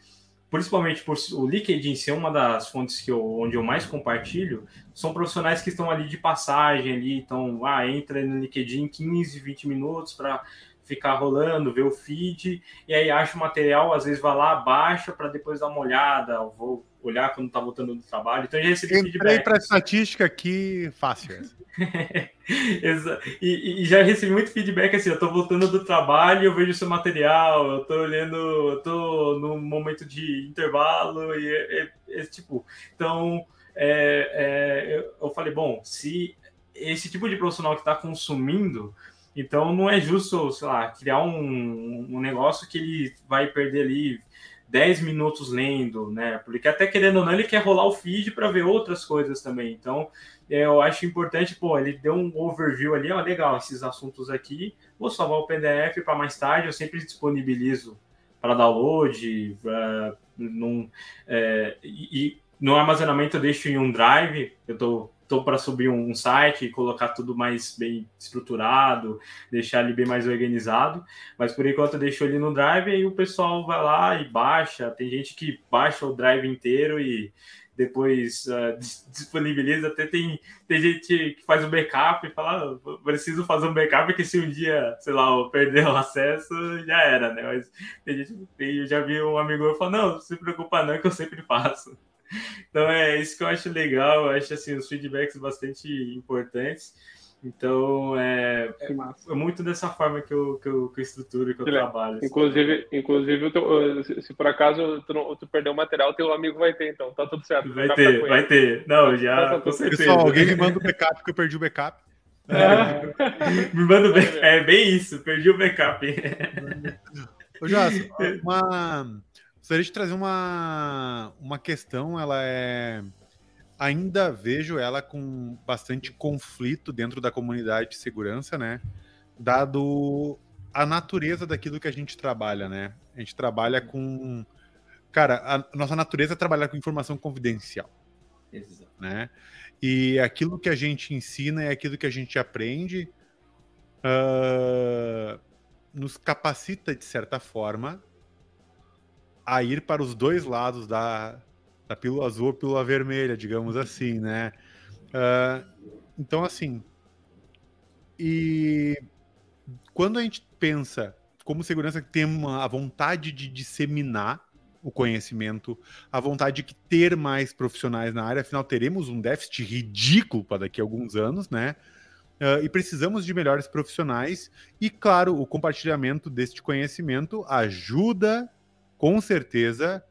principalmente por o LinkedIn ser uma das fontes que eu, onde eu mais compartilho, são profissionais que estão ali de passagem ali, então, ah, entra no LinkedIn 15, 20 minutos para ficar rolando, ver o feed, e aí acha o material, às vezes vai lá, baixa para depois dar uma olhada, vou olhar quando tá voltando do trabalho. Então já recebi Entrei feedback. para estatística aqui, fácil. e, e, já recebi muito feedback assim, eu tô voltando do trabalho, eu vejo seu material, eu tô olhando, eu tô no momento de intervalo, e é, é, é tipo, então é, é eu falei, bom, se esse tipo de profissional que está consumindo então não é justo, sei lá, criar um, um negócio que ele vai perder ali 10 minutos lendo, né? Porque até querendo ou não, ele quer rolar o feed para ver outras coisas também. Então, é, eu acho importante, pô, ele deu um overview ali, ó, legal, esses assuntos aqui. Vou salvar o PDF para mais tarde, eu sempre disponibilizo para download, pra, num, é, e, e no armazenamento eu deixo em um drive, eu tô estou para subir um site e colocar tudo mais bem estruturado, deixar ele bem mais organizado, mas por enquanto eu deixo ele no Drive e o pessoal vai lá e baixa. Tem gente que baixa o Drive inteiro e depois uh, disponibiliza. Até tem, tem gente que faz o backup e fala: ah, preciso fazer um backup, porque se um dia, sei lá, eu perder o acesso, já era, né? Mas tem gente, eu já vi um amigo meu falar: não, não se preocupa, não, que eu sempre faço. Então é isso que eu acho legal, eu acho assim, os feedbacks bastante importantes. Então é, é, muito dessa forma que eu, que eu, que eu estruturo, que eu trabalho. Assim. Inclusive, inclusive teu, se por acaso tu, tu perder o material, teu amigo vai ter, então tá tudo certo. Vai ter, vai ter. Não, já. Tá, com certeza. Pessoal, alguém me manda o backup que eu perdi o backup. É. me manda o backup. É bem isso, perdi o backup. Ô, Jós, uma Gostaria de trazer uma, uma questão, ela é. Ainda vejo ela com bastante conflito dentro da comunidade de segurança, né? Dado a natureza daquilo que a gente trabalha, né? A gente trabalha com. Cara, a nossa natureza é trabalhar com informação confidencial. Exato. Né? E aquilo que a gente ensina é aquilo que a gente aprende. Uh, nos capacita, de certa forma, a ir para os dois lados da, da pílula azul ou pílula vermelha, digamos assim, né? Uh, então, assim, e quando a gente pensa como segurança que tem uma, a vontade de disseminar o conhecimento, a vontade de ter mais profissionais na área, afinal teremos um déficit ridículo para daqui a alguns anos, né? Uh, e precisamos de melhores profissionais. E, claro, o compartilhamento deste conhecimento ajuda com certeza,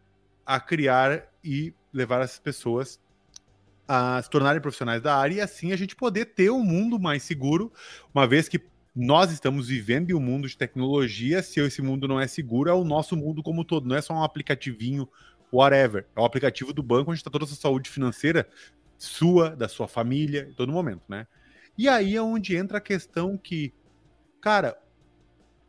a criar e levar as pessoas a se tornarem profissionais da área e assim a gente poder ter um mundo mais seguro, uma vez que nós estamos vivendo em um mundo de tecnologia. Se esse mundo não é seguro, é o nosso mundo como todo. Não é só um aplicativinho, whatever. É o aplicativo do banco onde está toda a sua saúde financeira sua, da sua família, em todo momento, né? E aí é onde entra a questão que, cara,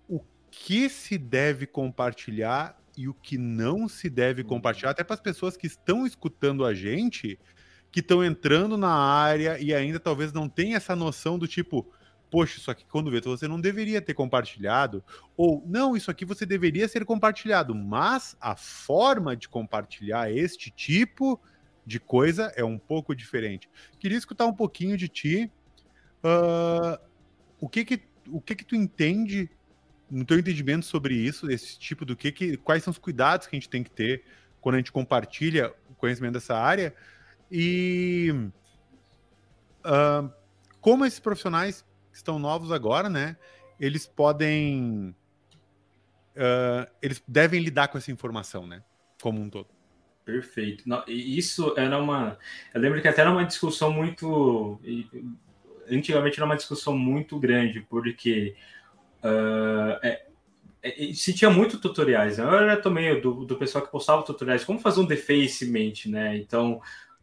o que se deve compartilhar e o que não se deve uhum. compartilhar, até para as pessoas que estão escutando a gente, que estão entrando na área e ainda talvez não tenham essa noção do tipo, poxa, isso aqui quando vê, você não deveria ter compartilhado, ou não, isso aqui você deveria ser compartilhado, mas a forma de compartilhar este tipo de coisa é um pouco diferente. Queria escutar um pouquinho de ti, uh, o que que o que que tu entende no teu entendimento sobre isso, esse tipo do que que quais são os cuidados que a gente tem que ter quando a gente compartilha o conhecimento dessa área e uh, como esses profissionais estão novos agora, né? Eles podem. Uh, eles devem lidar com essa informação, né? Como um todo. Perfeito. Isso era uma. Eu lembro que até era uma discussão muito. Antigamente era uma discussão muito grande, porque uh, é, é, se tinha muito tutoriais. Né? Eu era também do, do pessoal que postava tutoriais, como fazer um defacement, né? Então,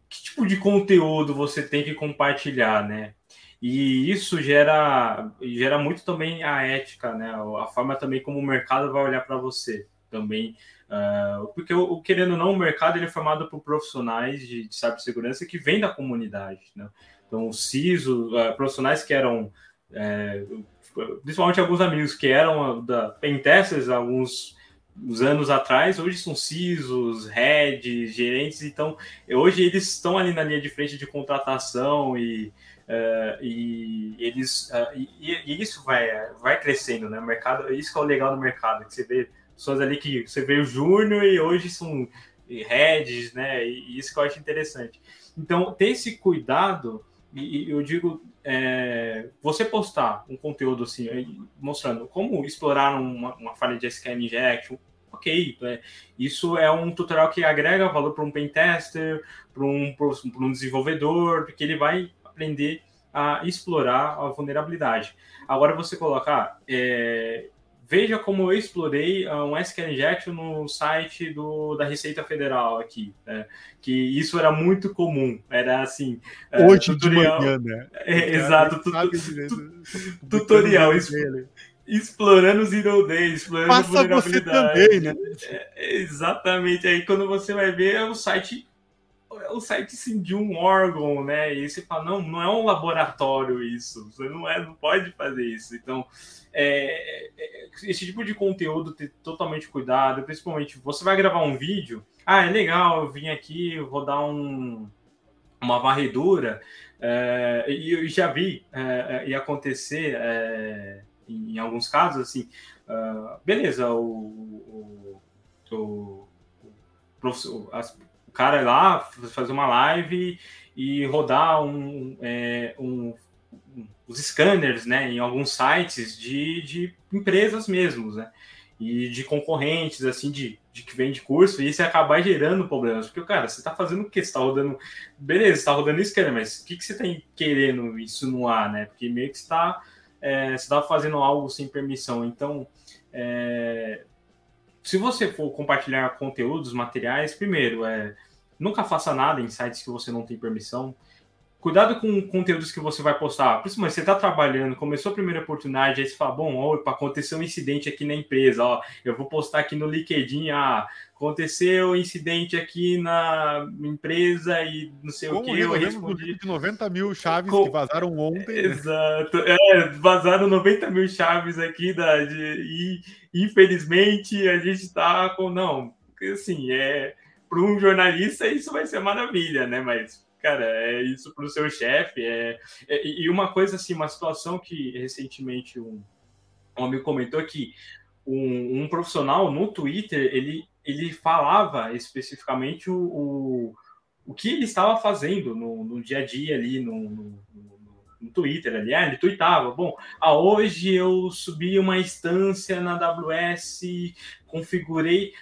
que tipo de conteúdo você tem que compartilhar, né? E isso gera, gera muito também a ética, né? A forma também como o mercado vai olhar para você também. Uh, porque, o, querendo ou não, o mercado ele é formado por profissionais de, de cibersegurança que vêm da comunidade, né? Então, CISO, uh, profissionais que eram, é, principalmente alguns amigos que eram da Pentesters alguns uns anos atrás, hoje são CISOs, heads, gerentes, então hoje eles estão ali na linha de frente de contratação e Uh, e eles uh, e, e, isso vai, vai crescendo, né? O mercado, isso que é o legal do mercado, que você vê pessoas ali que você vê o júnior e hoje são heads, né? E, isso que eu acho interessante. Então, ter esse cuidado, e eu digo, é, você postar um conteúdo assim, mostrando como explorar uma, uma falha de SQL injection, ok, é, isso é um tutorial que agrega valor para um pentester, para um, um desenvolvedor, porque ele vai aprender a explorar a vulnerabilidade. Agora você colocar, é, veja como eu explorei uh, um SQL injection no site do, da Receita Federal aqui, né? que isso era muito comum, era assim... É, Hoje tutorial, de manhã, né? É, exato, tu, tu, tutorial, explorando zero day, explorando Passa vulnerabilidade. Você também, né? É, exatamente, aí quando você vai ver, o site é o site sim, de um órgão, né? E você fala, não, não é um laboratório isso, você não, é, não pode fazer isso. Então, é, é, esse tipo de conteúdo ter totalmente cuidado, principalmente você vai gravar um vídeo, ah, é legal, eu vim aqui, vou dar um, uma varredura, é, e eu já vi é, é, e acontecer em, alguns casos, assim, uh, beleza, o, o, o, o as, cara lá, fazer uma live e rodar um, é, um, os scanners né, em alguns sites de, de empresas mesmos, né? E de concorrentes, assim, de, de que vende curso, e isso acabar gerando problemas. Porque, cara, você está fazendo o que? Você está rodando. Beleza, você está rodando scanner, mas o que, que você está querendo isso no ar, né? Porque meio que está. É, você está fazendo algo sem permissão. Então, é, se você for compartilhar conteúdos, materiais, primeiro, é, nunca faça nada em sites que você não tem permissão. Cuidado com conteúdos que você vai postar. Principalmente, você está trabalhando, começou a primeira oportunidade, aí você fala, bom, opa, aconteceu um incidente aqui na empresa, ó, eu vou postar aqui no LinkedIn, ah, aconteceu um incidente aqui na empresa e não sei Como o que, eu respondi... De 90 mil chaves Com... que vazaram ontem. Né? Exato, é, vazaram 90 mil chaves aqui, da, de, e infelizmente a gente está com, não, assim, é para um jornalista isso vai ser maravilha, né? Mas, cara, é isso para o seu chefe. É, é, e uma coisa assim, uma situação que recentemente um, um comentou que um, um, profissional no Twitter ele, ele falava especificamente o, o, o que ele estava fazendo no, no dia a dia ali no, no, no Twitter ali, ah, ele tweetava, bom, ah, hoje eu subi uma instância na AWS, configurei,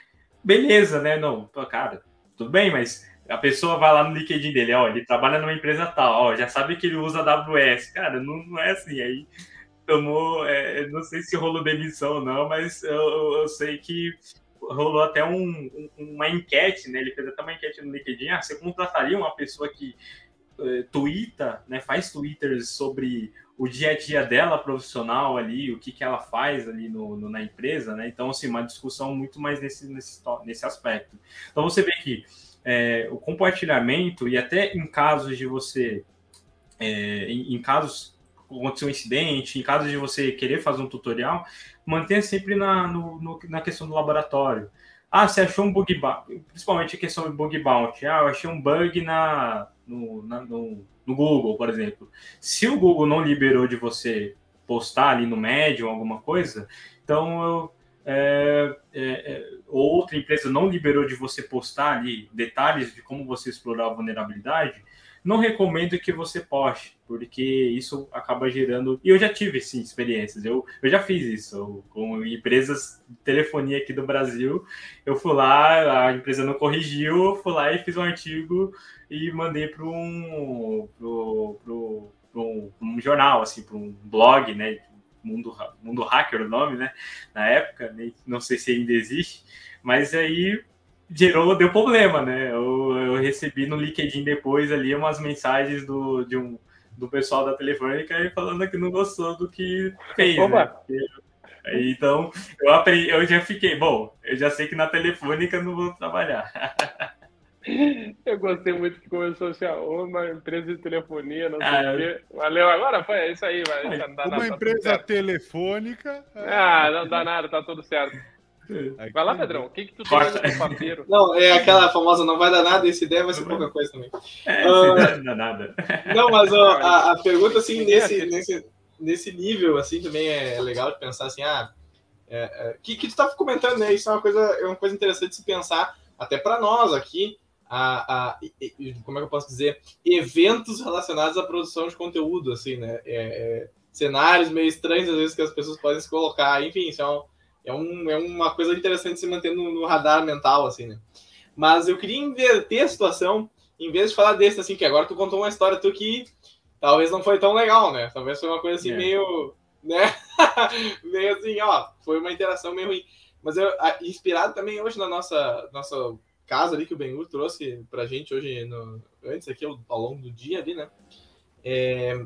beleza, né? Não, cara, tudo bem, mas a pessoa vai lá no LinkedIn dele, ó, ele trabalha numa empresa tal, ó, já sabe que ele usa AWS. Cara, não, não é assim. Aí tomou, é, não sei se rolou demissão ou não, mas eu, eu sei que rolou até um, uma enquete, né? Ele fez até uma enquete no LinkedIn. Ah, você contrataria uma pessoa que uh, twitta, né? Faz twitters sobre o dia a dia dela profissional ali, o que, que ela faz ali no, no, na empresa, né? Então, assim, uma discussão muito mais nesse, nesse, nesse aspecto. Então, você vê que é, o compartilhamento, e até em casos de você, é, em, em, casos aconteceu um incidente, em casos de você querer fazer um tutorial, mantenha sempre na, no, no, na questão do laboratório. Ah, você achou um bug principalmente a questão do bug bounty. Ah, eu achei um bug na, no, na, no, no Google, por exemplo. Se o Google não liberou de você postar ali no Medium alguma coisa, então eu, é, é, é, outra empresa não liberou de você postar ali detalhes de como você explorar a vulnerabilidade, não recomendo que você poste, porque isso acaba gerando. E eu já tive, sim, experiências. Eu, eu já fiz isso com empresas de telefonia aqui do Brasil. Eu fui lá, a empresa não corrigiu, eu fui lá e fiz um artigo e mandei para um, um, um, jornal, assim, para um blog, né? Mundo, Mundo Hacker, o nome, né? Na época, não sei se ainda existe, mas aí gerou, deu problema, né? Eu, eu recebi no LinkedIn depois ali umas mensagens do, de um, do pessoal da Telefônica falando que não gostou do que fez. Né? Então, eu, aprendi, eu já fiquei, bom, eu já sei que na Telefônica não vou trabalhar. Eu gostei muito que começou assim, uma empresa de telefonia, não sei ah, o quê. Valeu, agora foi, é isso aí, vai. Uma nada, empresa tá telefônica. Ah, não dá nada, tá tudo certo. Vai lá, Pedrão. O que, que tu tem no papiro? Não, é aquela famosa não vai dar nada, esse ideia vai ser pouca coisa também. É, uh, não dá nada. Não, mas uh, a, a, pergunta, assim, nesse, nesse, nesse nível, assim, também é legal de pensar assim, ah, é, é, que, que tu estava comentando, né? Isso é uma coisa, é uma coisa interessante de se pensar, até para nós aqui, a, a, como é que eu posso dizer, eventos relacionados à produção de conteúdo, assim, né? É, é, cenários meio estranhos, às vezes, que as pessoas podem se colocar, enfim, isso é um é, é uma coisa interessante se manter no, no, radar mental, assim, né? Mas eu queria inverter a situação, em vez de falar desse, assim, que agora tu contou uma história tu que talvez não foi tão legal, né? Talvez foi uma coisa assim, é. meio, né? meio assim, ó, foi uma interação meio ruim. Mas eu, inspirado também hoje na nossa, nossa casa ali que o Benhur trouxe pra gente hoje, no, antes aqui, ao longo do dia ali, né? É,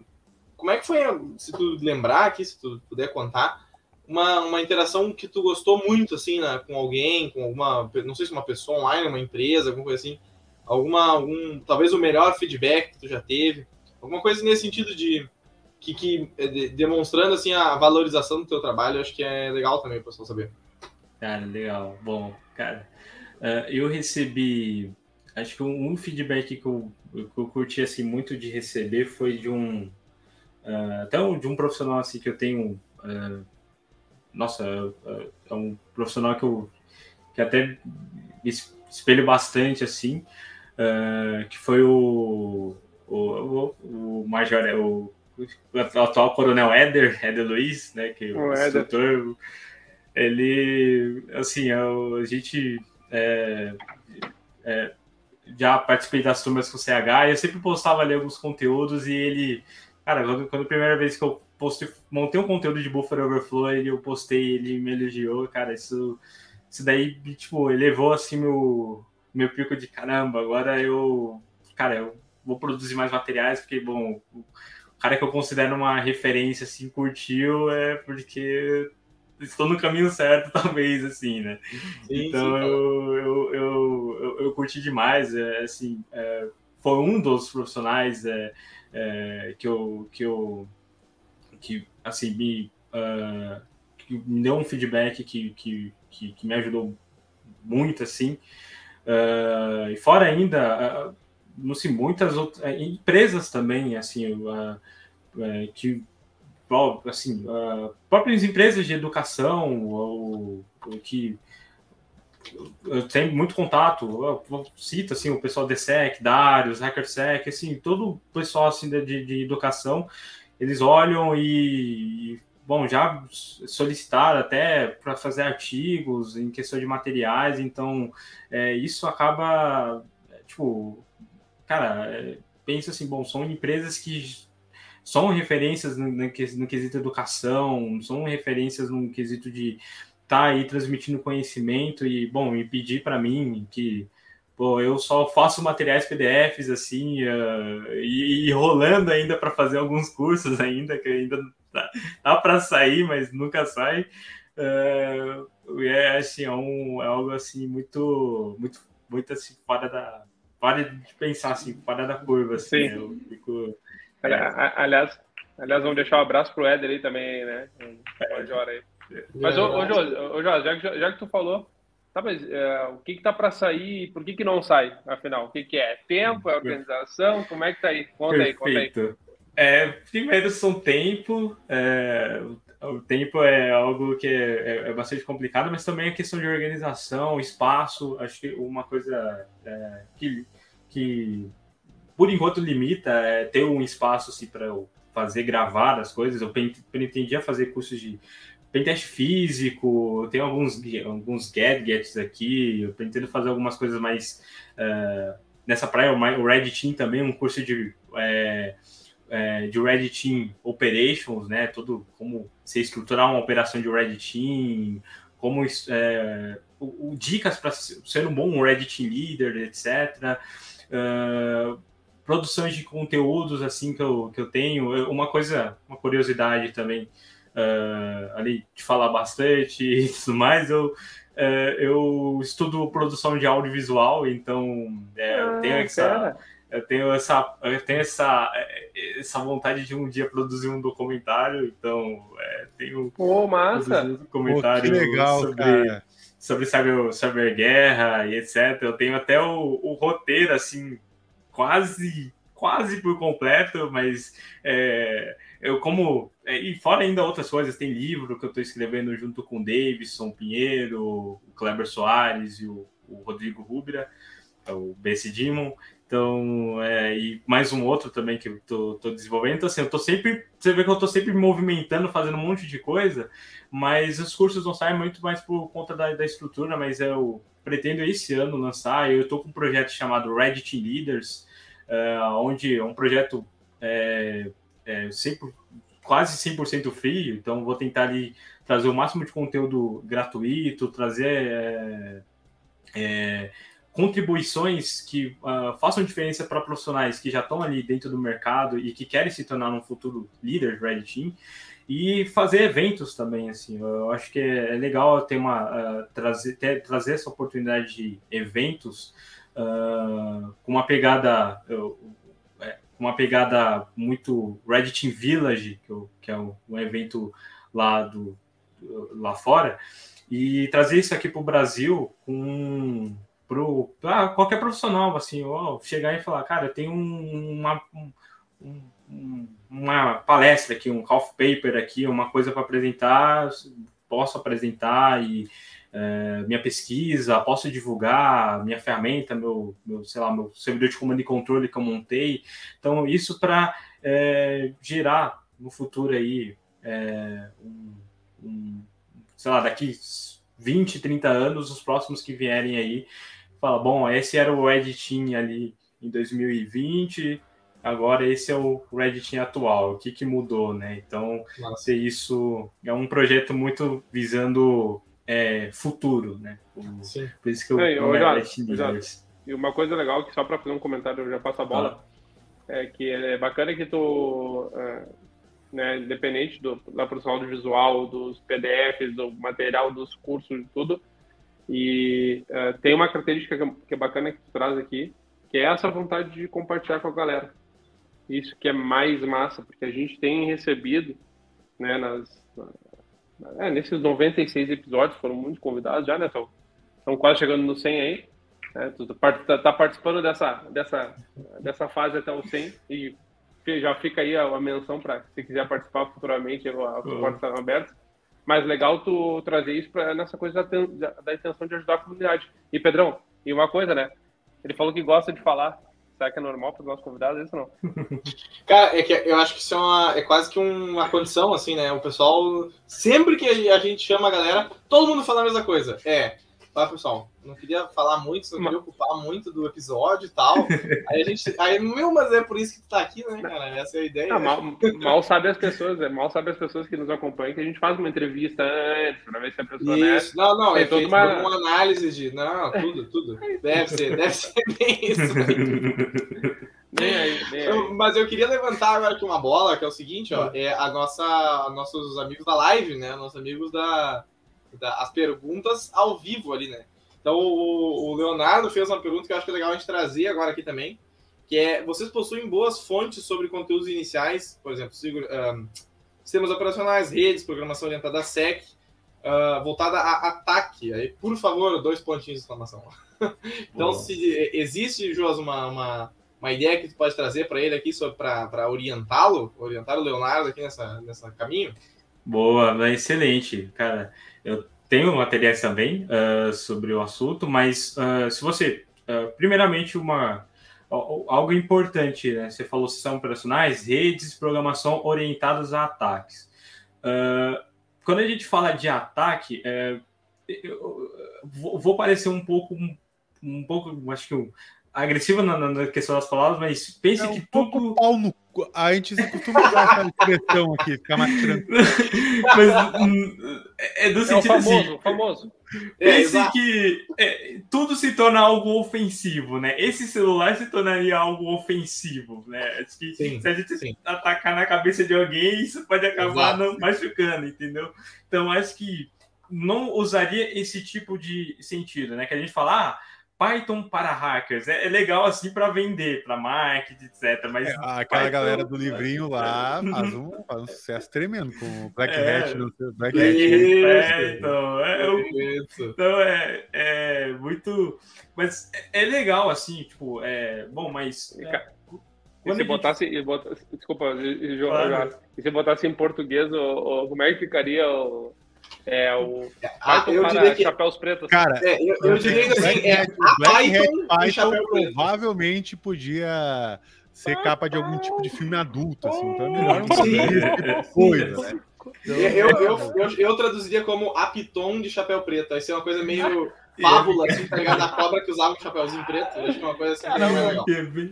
como é que foi, se tu lembrar aqui, se tu puder contar, uma, uma interação que tu gostou muito, assim, né, com alguém, com alguma, não sei se uma pessoa online, uma empresa, alguma coisa assim, alguma, algum, talvez o melhor feedback que tu já teve, alguma coisa nesse sentido de, que, que é, de, demonstrando, assim, a valorização do teu trabalho, acho que é legal também o pessoal saber. Cara, legal. Bom, cara, uh, eu recebi, acho que um, um feedback que eu, que eu curti, assim, muito de receber foi de um, uh, até um, de um profissional, assim, que eu tenho... Uh, nossa, é, é um profissional que eu que até espelho bastante assim, que foi o, o, o, o Major, o, o atual coronel Éder, Éder Luiz, né, que o, o instrutor, ele, assim, a gente é, é, já participei das turmas com o CH e eu sempre postava ali alguns conteúdos e ele, cara, quando, quando a primeira vez que eu postei, montei um conteúdo de Buffer Overflow, e eu postei, ele me elogiou, cara, isso, isso daí, tipo, elevou, assim, meu, meu pico de caramba, agora eu, cara, eu vou produzir mais materiais, porque, bom, o cara que eu considero uma referência, assim, curtiu, é porque estou no caminho certo, talvez, assim, né? Sim, então, sim, eu, eu, eu, eu, eu, curti demais, é, assim, é, foi um dos profissionais é, é, que eu, que eu que assim me, uh, que me deu um feedback que, que, que, que me ajudou muito assim uh, e fora ainda uh, não sei muitas outras uh, empresas também assim que assim próprias empresas de educação ou, ou que eu tenho muito contato, cito assim, o pessoal DSEC, Darius, HackerSec, assim, todo o pessoal assim de, de educação eles olham e, bom, já solicitaram até para fazer artigos em questão de materiais, então é, isso acaba, tipo, cara, é, pensa assim, bom, são empresas que são referências no, no, no quesito educação, são referências no quesito de estar tá aí transmitindo conhecimento e, bom, me pedir para mim que pô, eu só faço materiais PDFs assim uh, e, e, rolando ainda para fazer alguns cursos ainda que ainda dá, dá para sair, mas nunca sai. Uh, é assim, é, um, é algo assim muito muito muito assim fora da fora de pensar assim, fora da curva assim, Sim. eu fico. Aliás, aliás, vamos deixar um abraço pro Éder aí também, né? Pode hora aí. Mas, ô, ô, ô, Jô, já, que, já que tu falou, Tá, mas é, o que está para sair? Por que, que não sai, afinal? O que, que é? Tempo? É organização? Como é que tá aí? Conta aí, conta aí. É, primeiro são tempo. É, o tempo é algo que é, é, é, bastante complicado, mas também a questão de organização, espaço. Acho que uma coisa é, que, que, por enquanto, limita é ter um espaço assim, para eu fazer, gravar as coisas. Eu pretendia fazer cursos de pentest físico, tem alguns, alguns gadgets aqui, eu pretendo fazer algumas coisas mais uh, nessa praia, o Red Team também, um curso de, é, é, de Red Team Operations, né, tudo como se estruturar uma operação de Red Team, como é, o, o, dicas para ser um bom Red Team Leader, etc., uh, produções de conteúdos assim que eu, que eu tenho, uma coisa, uma curiosidade também, uh, ali de falar bastante e tudo mais, eu, uh, eu estudo produção de audiovisual, então é, eu ah, tenho essa. Eu tenho essa, eu tenho essa, essa vontade de um dia produzir um documentário, então é, tenho Pô, massa. um documentário Pô, legal, sobre, cara. sobre cyber, cyberguerra e etc. Eu tenho até o, o roteiro assim quase quase por completo, mas é, eu como é, e fora ainda outras coisas, tem livro que eu estou escrevendo junto com o Davidson Pinheiro, o Kleber Soares e o, o Rodrigo Rubira, é o BC Demon. Então, é, e mais um outro também que eu tô, tô, desenvolvendo. Então, assim, eu tô sempre. Você vê que eu tô sempre me movimentando, fazendo um monte de coisa, mas os cursos não saem muito mais por conta da, da estrutura, mas eu pretendo esse ano lançar. Eu tô com um projeto chamado Reddit Leaders, é, onde é um projeto é, é, sempre, quase 100% free, então vou tentar ali trazer o máximo de conteúdo gratuito, trazer é, é, contribuições que uh, façam diferença para profissionais que já estão ali dentro do mercado e que querem se tornar um futuro líder de Red Team e fazer eventos também assim. Eu acho que é, legal ter uma uh, trazer ter, trazer essa oportunidade de eventos uh, com uma pegada uma pegada muito Reddit Village, que, eu, que é um, um, evento lá, do, lá fora, e trazer isso aqui para o Brasil com para qualquer profissional, assim, ó, chegar e falar, cara, tem uma, um, uma palestra aqui, um half paper aqui, uma coisa para apresentar, posso apresentar e é, minha pesquisa, posso divulgar minha ferramenta, meu, meu, sei lá, meu servidor de comando e controle que eu montei. Então, isso para é, gerar no futuro aí é, um, um, sei lá, daqui 20, 30 anos, os próximos que vierem aí, fala, bom, esse era o Reddit ali em 2020, agora esse é o Reddit atual, o que, que mudou, né? Então, Nossa. isso é um projeto muito visando é, futuro, né? Por isso que eu, é, eu já, já, E uma coisa legal, que só para fazer um comentário, eu já passo a bola, ah. é que é bacana que tu, é, né, independente do, da produção do visual, dos PDFs, do material, dos cursos, de tudo, e é, tem uma característica que é, que é bacana que tu traz aqui, que é essa vontade de compartilhar com a galera. Isso que é mais massa, porque a gente tem recebido, né, nas, é, nesses 96 episódios foram muitos convidados já, né? Estão quase chegando no 100 aí. Né? Tu tá, tá, participando dessa, dessa, dessa fase até o 100 e já fica aí a, a menção para se quiser participar futuramente, as uhum. portas estão abertas. Mas legal tu trazer isso para nessa coisa da, da intenção de ajudar a comunidade. E Pedrão, e uma coisa, né? Ele falou que gosta de falar. Será que é normal para os nossos convidados isso não? Cara, é que eu acho que isso é, uma, é quase que uma condição, assim, né? O pessoal, sempre que a gente chama a galera, todo mundo fala a mesma coisa. É, tá, pessoal? Não queria falar muito, não queria ocupar muito do episódio e tal. aí a gente. Aí, meu, mas é por isso que tu tá aqui, né, cara? Essa é a ideia. Ah, mal, mal sabe as pessoas, é, mal sabe as pessoas que nos acompanham que a gente faz uma entrevista antes, pra ver se a pessoa. Né, isso, né, não, não, é toda uma... uma... análise de. Não, tudo, tudo. Deve ser, deve ser bem isso. Nem aí, nem aí. Mas eu queria levantar agora aqui uma bola, que é o seguinte, ó, é a nossa, nossos amigos da live, né? Nossos amigos da as perguntas ao vivo ali, né? Então o, o, Leonardo fez uma pergunta que eu acho que é legal a gente trazer agora aqui também, que é: vocês possuem boas fontes sobre conteúdos iniciais, por exemplo, um, sistemas operacionais, redes, programação orientada a SEC, uh, voltada a ataque? Aí, por favor, dois pontinhos de exclamação. então, se existe, Joás, uma, uma uma ideia que tu pode trazer para ele aqui para orientá-lo, orientar o Leonardo aqui nessa, nessa caminho? Boa, excelente, cara. Eu tenho materiais também uh, sobre o assunto, mas uh, se você, uh, primeiramente, uma algo importante, né? Você falou são operacionais, redes, programação orientadas a ataques. quando a gente fala de ataque, é, eu, vou parecer um pouco um pouco, acho que um, agressiva na, na, questão das palavras, mas pense é um que tudo. Pau no... A gente costuma usar essa expressão aqui, ficar mais tranquilo. mas hum, é do sentido é famoso, assim. famoso. Pense é, que é, tudo se torna algo ofensivo, né? Esse celular se tornaria algo ofensivo, né? Acho que sim, se a gente sim. atacar na cabeça de alguém, isso pode acabar não machucando, entendeu? Então acho que não usaria esse tipo de sentido, né? Que a gente fala, ah, Python para hackers. É, é legal assim para vender, para marketing, etc. Mas é, aquela Python, galera do livrinho lá faz um, faz um sucesso tremendo com o Black é, Hat. Black Hat. É, então, é, então é, é, muito. Mas é, é, legal assim, tipo, é bom, mas. É, e se botasse, botasse, desculpa, claro. e se botasse em português, o, o, como é que ficaria o, é o ah, eu diria que... chapéus pretos. Cara, é, eu, eu diria que assim, é, Black Hat Python provavelmente podia ser capa de algum tipo de filme adulto, assim, então é melhor não fazer coisa, né? Então, eu, eu, eu, eu, traduziria como Apiton de chapéu preto. Vai ser uma coisa meio fábula, assim, tá ligado? Da cobra que usava um chapéuzinho preto. Acho que é uma coisa assim. Caramba, legal.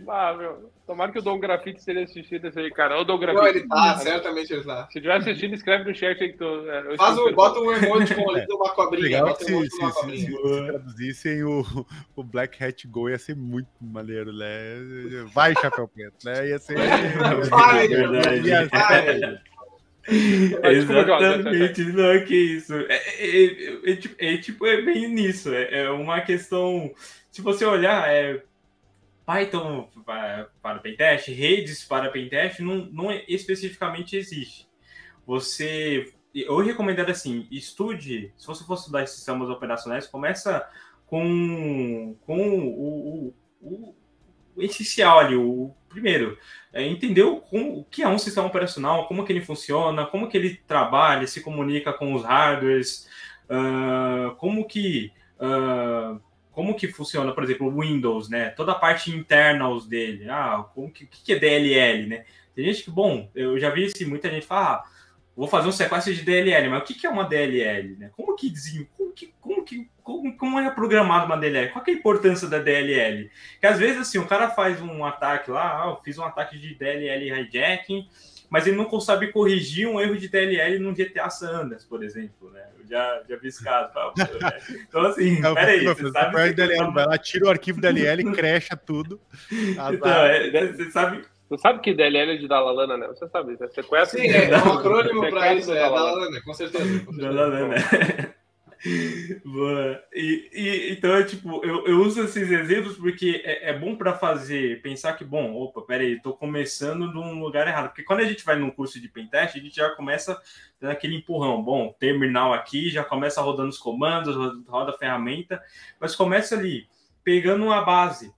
Ah, meu. Tomara que o Dom Grafite seja assistido esse aí, cara. O Dom Grafite. Não, ele tá, certamente ele tá. Se tiver assistindo, escreve no chat aí que tu. É, Faz um, bota um emoji com ali de uma cobrinha. Legal bota um se, se, se, se, traduzissem o, o Black Hat Go, ia ser muito maneiro, né? Vai, Chapéu Preto, né? Ia ser. Vai, verdade. Ia ser... Exatamente, não é que isso. É, é, é, é, tipo, é, tipo, é bem nisso. É, é, uma questão. Se você olhar, é, Python para, para pentest, redes para pentest, não, não especificamente existe. Você. Eu recomendo assim: estude. Se você for estudar sistemas operacionais, começa com, com o, o, o essencial ali, o primeiro, é entender o, o que é um sistema operacional, como que ele funciona, como que ele trabalha, se comunica com os hardwares, uh, como que uh, como que funciona, por exemplo, o Windows, né? Toda a parte internals dele, ah, como que, que é DLL, né? Tem gente que, bom, eu já vi assim, muita gente falar, ah, vou fazer um sequência de DLL, mas o que, que é uma DLL, né? Como que como que, como que como, como é programado uma DLL? Qual é a importância da DLL? Que às vezes assim, o cara faz um ataque lá, ah, eu fiz um ataque de DLL hijacking, mas ele não sabe corrigir um erro de DLL no GTA Sanders, por exemplo, né? Eu já, já vi esse caso. Tá? Então, assim, é, peraí, você sabe... DLL, vai lá, tira o arquivo DLL, crecha tudo. Então, é, né, você sabe... Você sabe que DLL é de Dalalana, né? Você sabe, né? você conhece? Sim, é, é um acrônimo para isso, é Dalalana, com certeza. Com certeza. Dalalana. Boa. E, e, então, é tipo, eu, eu uso esses exemplos porque é, é bom para fazer, pensar que, bom, opa, peraí, estou começando num lugar errado. Porque quando a gente vai num curso de pentest, a gente já começa dando aquele empurrão. Bom, terminal aqui, já começa rodando os comandos, roda a ferramenta, mas começa ali, pegando uma base.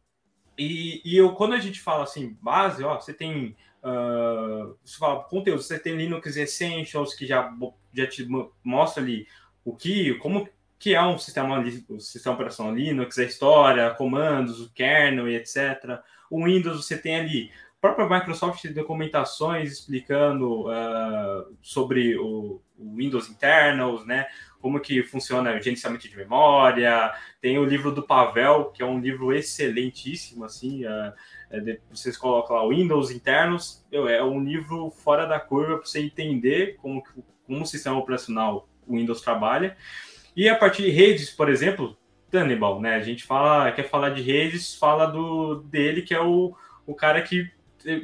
E, e eu, quando a gente fala assim, base, ó, você tem. Uh, você fala conteúdo, você tem Linux Essentials, que já, já te mostra ali o que, como que é um sistema, um sistema operacional Linux, a história, comandos, o kernel e etc. O Windows você tem ali a própria Microsoft tem documentações explicando uh, sobre o, o Windows Internals, né? Como que funciona o gerenciamento de memória. Tem o livro do Pavel, que é um livro excelentíssimo, assim. Uh, é, vocês colocam lá Windows Internos, é um livro fora da curva para você entender como, como o sistema operacional Windows trabalha. E a partir de redes, por exemplo, Tannibal, né? A gente fala, quer falar de redes, fala do dele, que é o, o cara que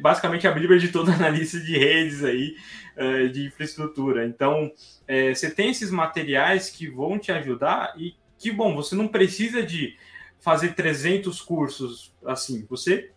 basicamente a Bíblia de toda analista de redes aí, uh, de infraestrutura. Então, é, você tem esses materiais que vão te ajudar e que bom, você não precisa de fazer 300 cursos assim, você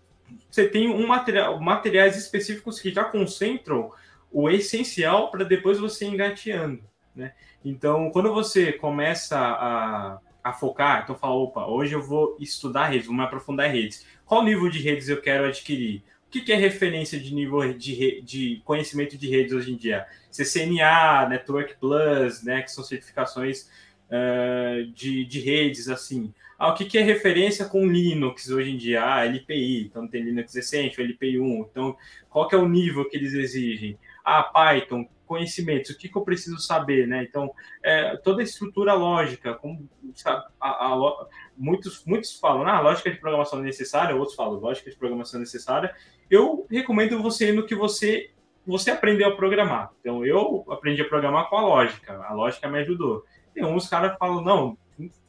você tem um material, materiais específicos que já concentram o essencial para depois você engateando, né? Então, quando você começa a, a focar, então fala, opa, hoje eu vou estudar redes, vou me aprofundar em redes. Qual nível de redes eu quero adquirir? O que, que é referência de nível de, de conhecimento de redes hoje em dia? CCNA, Network Plus, né, que são certificações uh, de, de redes, assim. Ah, o que, que é referência com Linux hoje em dia? Ah, LPI, então tem Linux Essential, LPI 1. Então, qual que é o nível que eles exigem? Ah, Python, conhecimentos, o que, que eu preciso saber, né? Então, é, toda a estrutura lógica, como, sabe, a, a, muitos, muitos falam, ah, lógica de programação necessária, outros falam, lógica de programação necessária, eu recomendo você ir no que você você aprendeu a programar. Então, eu aprendi a programar com a lógica. A lógica me ajudou. Tem uns caras falam, não,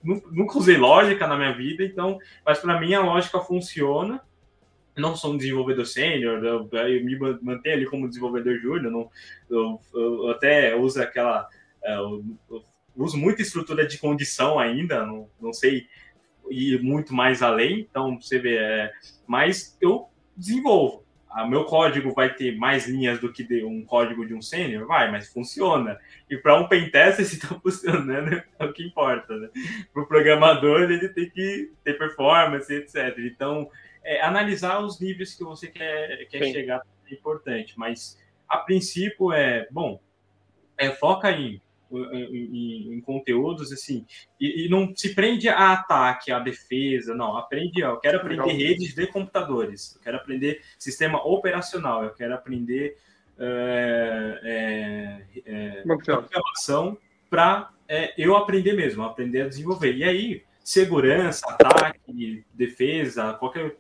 nunca usei lógica na minha vida, então, mas para mim a lógica funciona. Não sou um desenvolvedor sênior, eu, eu, me mantenho ali como desenvolvedor júnior, não, eu, eu, até uso aquela. É, eu, uso muita estrutura de condição ainda, não, não sei ir muito mais além, então você vê, é, mas eu desenvolvo. O meu código vai ter mais linhas do que um código de um sênior? Vai, mas funciona. E para um pentester, se está funcionando, é o que importa. Né? Para o programador, ele tem que ter performance, etc. Então, é, analisar os níveis que você quer, quer chegar é importante. Mas, a princípio, é, bom, é, foca em em, em, conteúdos, assim, e, e, não se prende a ataque, a defesa, não, aprende, eu quero aprender redes de computadores, eu quero aprender sistema operacional, eu quero aprender é, é, programação para eu aprender mesmo, aprender a desenvolver. E aí, segurança, ataque, defesa, qualquer,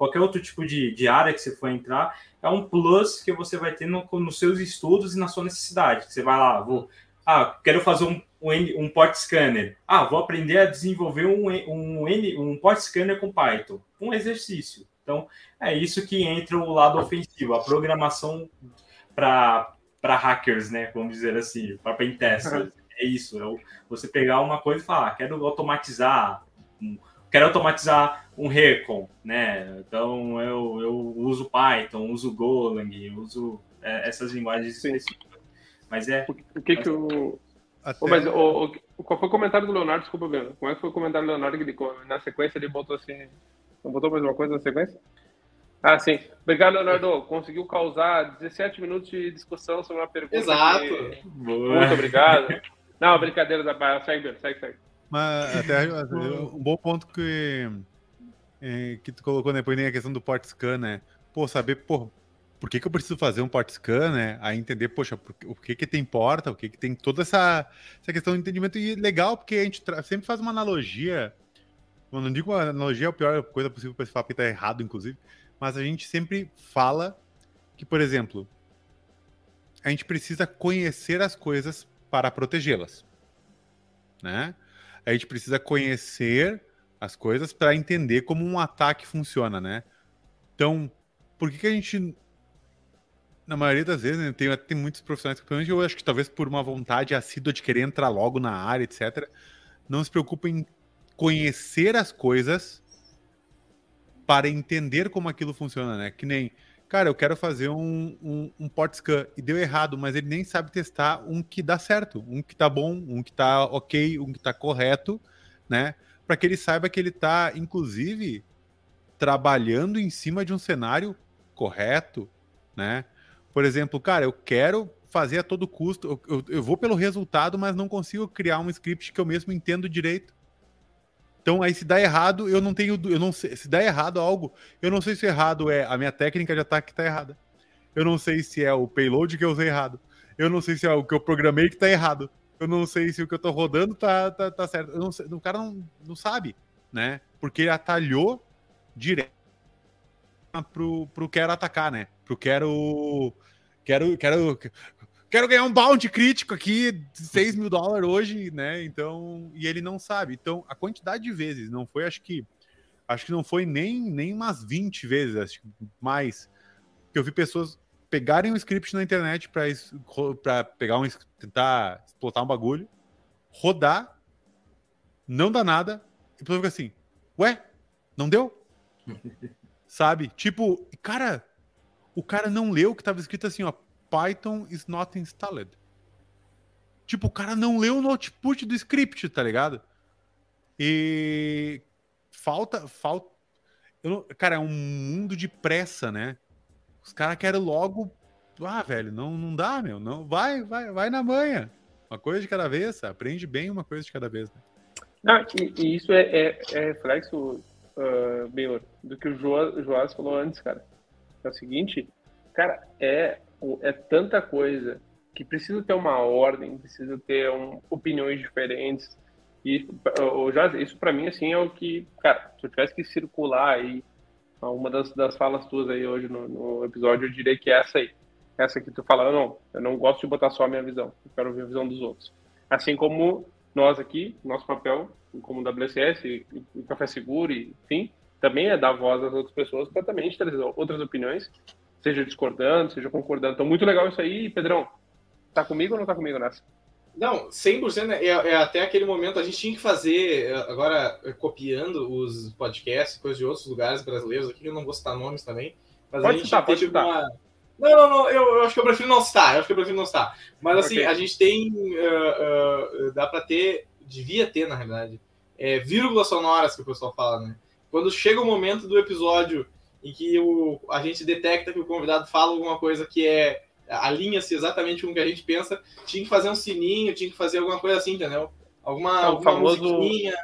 qualquer outro tipo de, de área que você for entrar, é um plus que você vai ter no, nos seus estudos e na sua necessidade. Você vai lá, vou ah, quero fazer um, um, um port scanner. Ah, vou aprender a desenvolver um, um, um port scanner com Python. Um exercício. Então, é isso que entra o lado ofensivo, a programação para hackers, né? Vamos dizer assim, para pentesters. É isso, é você pegar uma coisa e falar, ah, quero automatizar, quero automatizar um recon, né? Então eu, eu uso Python, uso Golang, uso é, essas linguagens específicas. Mas é. O que que o. Até... Oh, mas o, o, qual foi o comentário do Leonardo? Desculpa, Bruno. Como é que foi o comentário do Leonardo que ele, na sequência ele botou assim. Não botou mais uma coisa na sequência? Ah, sim. Obrigado, Leonardo. Conseguiu causar 17 minutos de discussão sobre uma pergunta. Exato. Que... Muito obrigado. Não, brincadeira da barra. Segue, segue, segue. Mas até um bom ponto que, é, que tu colocou depois né, a questão do port scan, né? Pô, saber, pô, por que, que eu preciso fazer um port scan, né? Aí entender, poxa, por, o que que tem porta, o que que tem toda essa, essa questão de entendimento. E legal, porque a gente sempre faz uma analogia. Eu não digo uma analogia é a pior coisa possível para se falar, porque tá errado, inclusive. Mas a gente sempre fala que, por exemplo, a gente precisa conhecer as coisas para protegê-las, né? A gente precisa conhecer as coisas para entender como um ataque funciona, né? Então, por que, que a gente na maioria das vezes, né, tem, tem muitos profissionais que, eu acho que talvez por uma vontade assídua de querer entrar logo na área, etc., não se preocupam em conhecer as coisas para entender como aquilo funciona, né? Que nem, cara, eu quero fazer um, um, um port scan e deu errado, mas ele nem sabe testar um que dá certo, um que tá bom, um que tá ok, um que tá correto, né? Para que ele saiba que ele tá, inclusive, trabalhando em cima de um cenário correto, né? Por exemplo, cara, eu quero fazer a todo custo, eu, eu, eu, vou pelo resultado, mas não consigo criar um script que eu mesmo entendo direito. Então, aí se dá errado, eu não tenho, eu não sei, se dá errado algo, eu não sei se errado é a minha técnica de ataque que tá errada. Eu não sei se é o payload que eu usei errado. Eu não sei se é o que eu programei que tá errado. Eu não sei se o que eu tô rodando tá, tá, tá certo. Eu não sei, o cara não, não sabe, né? Porque ele atalhou direto pro, pro quero atacar, né? Pro quero. Quero. Quero. Quero ganhar um bounty crítico aqui, 6 mil dólares hoje, né? Então. E ele não sabe. Então, a quantidade de vezes, não foi, acho que. Acho que não foi nem, nem umas 20 vezes, acho que mais. Que eu vi pessoas pegarem um script na internet para pegar um. tentar explotar um bagulho, rodar, não dá nada, e depois fica assim, ué, não deu? Sabe? Tipo, cara, o cara não leu que tava escrito assim, ó, Python is not installed. Tipo, o cara não leu o output do script, tá ligado? E falta, falta, não... cara, é um mundo de pressa, né? Os caras querem logo, ah, velho, não, não dá, meu, não, vai, vai, vai na manhã. Uma coisa de cada vez, aprende bem uma coisa de cada vez. Né? Não, e, e isso é, é, é reflexo uh, do que o Joás falou antes, cara. É o seguinte, cara, é, é tanta coisa que precisa ter uma ordem, precisa ter um, opiniões diferentes. E já, isso para mim, assim, é o que, cara, se eu tivesse que circular aí uma das, das falas tuas aí hoje no, no, episódio, eu diria que é essa aí. Essa que tu fala, não, eu não gosto de botar só a minha visão, eu quero ver a visão dos outros. Assim como nós aqui, nosso papel como WCS e, e Café Seguro, e, enfim, também é dar voz às outras pessoas para também trazer outras opiniões, seja discordando, seja concordando. Então, muito legal isso aí, Pedrão. Tá comigo ou não tá comigo nessa? Não, 100% né? é, é até aquele momento a gente tinha que fazer, agora copiando os podcasts, coisas de outros lugares brasileiros aqui, eu não vou citar nomes também, mas pode a gente citar, pode citar. Uma... Não, não, não, eu, eu, acho que eu prefiro não citar, eu acho que eu prefiro não citar. Mas assim, okay. a gente tem, uh, uh, dá para ter devia ter, na realidade, é, vírgulas sonoras que o pessoal fala, né? Quando chega o momento do episódio em que o, a gente detecta que o convidado fala alguma coisa que é alinha-se exatamente com o que a gente pensa, tinha que fazer um sininho, tinha que fazer alguma coisa assim, entendeu? Alguma, é alguma famoso... musiquinha.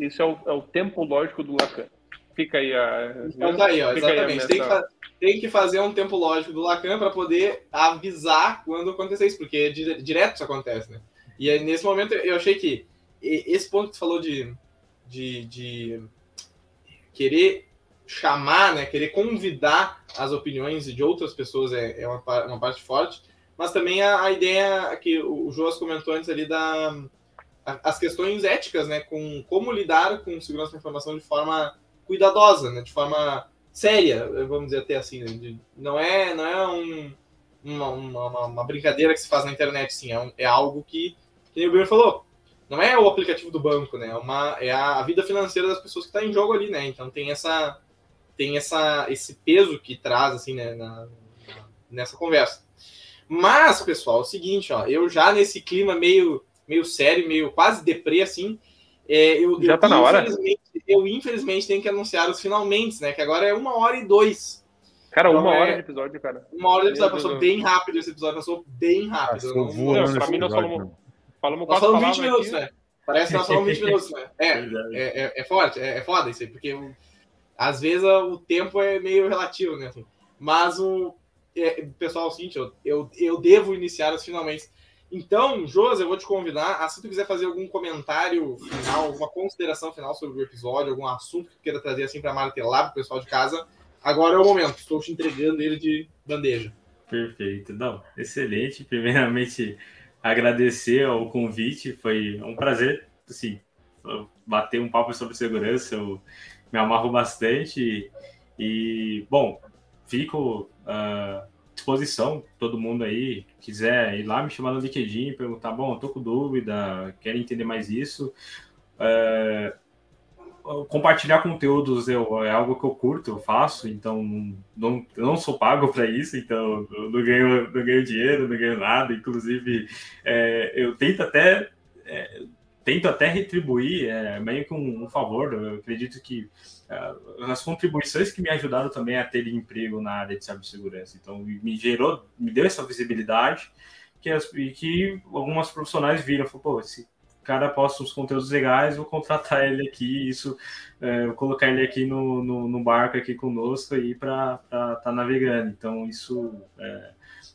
Isso é o, é o tempo lógico do Lacan. Fica aí a. Então tá aí, ó, exatamente. Aí tem, que tem, que fazer um tempo lógico do Lacan para poder avisar quando acontecer isso, porque direto isso acontece, né? E aí, nesse momento eu achei que esse ponto que você falou de, de, de querer chamar, né, querer convidar as opiniões de outras pessoas é, é uma, uma parte forte, mas também a, a ideia que o Joas comentou antes ali da a, as questões éticas, né, com como lidar com segurança da informação de forma cuidadosa, né, de forma séria, vamos dizer até assim, né, de, não é não é um, uma, uma, uma, brincadeira que se faz na internet, sim, é, um, é algo que que o Bruno falou, não é o aplicativo do banco, né? É, uma, é a, vida financeira das pessoas que está em jogo ali, né? Então tem essa tem essa esse peso que traz assim, né, na, nessa conversa. Mas, pessoal, é o seguinte, ó, eu já nesse clima meio meio sério, meio quase deprê assim, é, eu, já eu, tá na hora. Eu infelizmente tenho que anunciar os finalmente, né? Que agora é uma hora e dois. Cara, então, uma é... hora de episódio, cara. Uma hora de episódio, passou bem rápido esse episódio, passou bem rápido. Passou não, não, pra mim, nós falamos, Falamos nós falamos 20 minutos, aqui. né? Parece que nós falamos 20 minutos, né? É, é, é, é, forte, é, é foda isso aí, porque às vezes o tempo é meio relativo, né? Mas o. É, pessoal, é o seguinte, eu, eu, eu devo iniciar os finalmente. Então, Josi, eu vou te convidar, assim tu quiser fazer algum comentário final, alguma consideração final sobre o episódio, algum assunto que queira trazer assim para martelar pro pessoal de casa, agora é o momento. Estou te entregando ele de bandeja. Perfeito. Não, excelente. Primeiramente, agradecer o convite, foi um prazer, assim, bater um papo sobre segurança, me amarro bastante e, bom, fico à disposição, todo mundo aí, quiser ir lá me chamar no LinkedIn, perguntar, bom, tô com dúvida, quero entender mais isso, uh, compartilhar conteúdos eu, é algo que eu curto, eu faço, então não, não sou pago para isso, então não ganho, não ganho dinheiro, não ganho nada. Inclusive, é, eu tento até é, tento até retribuir é, meio que um, um, favor. Eu acredito que é, as contribuições que me ajudaram também a ter emprego na área de cibersegurança, então me gerou, me deu essa visibilidade que as, e que algumas profissionais viram, falou, pô, esse cara posta uns conteúdos legais, vou contratar ele aqui, isso, é, vou colocar ele aqui no, no, no barco aqui conosco aí para estar tá navegando. Então, isso é,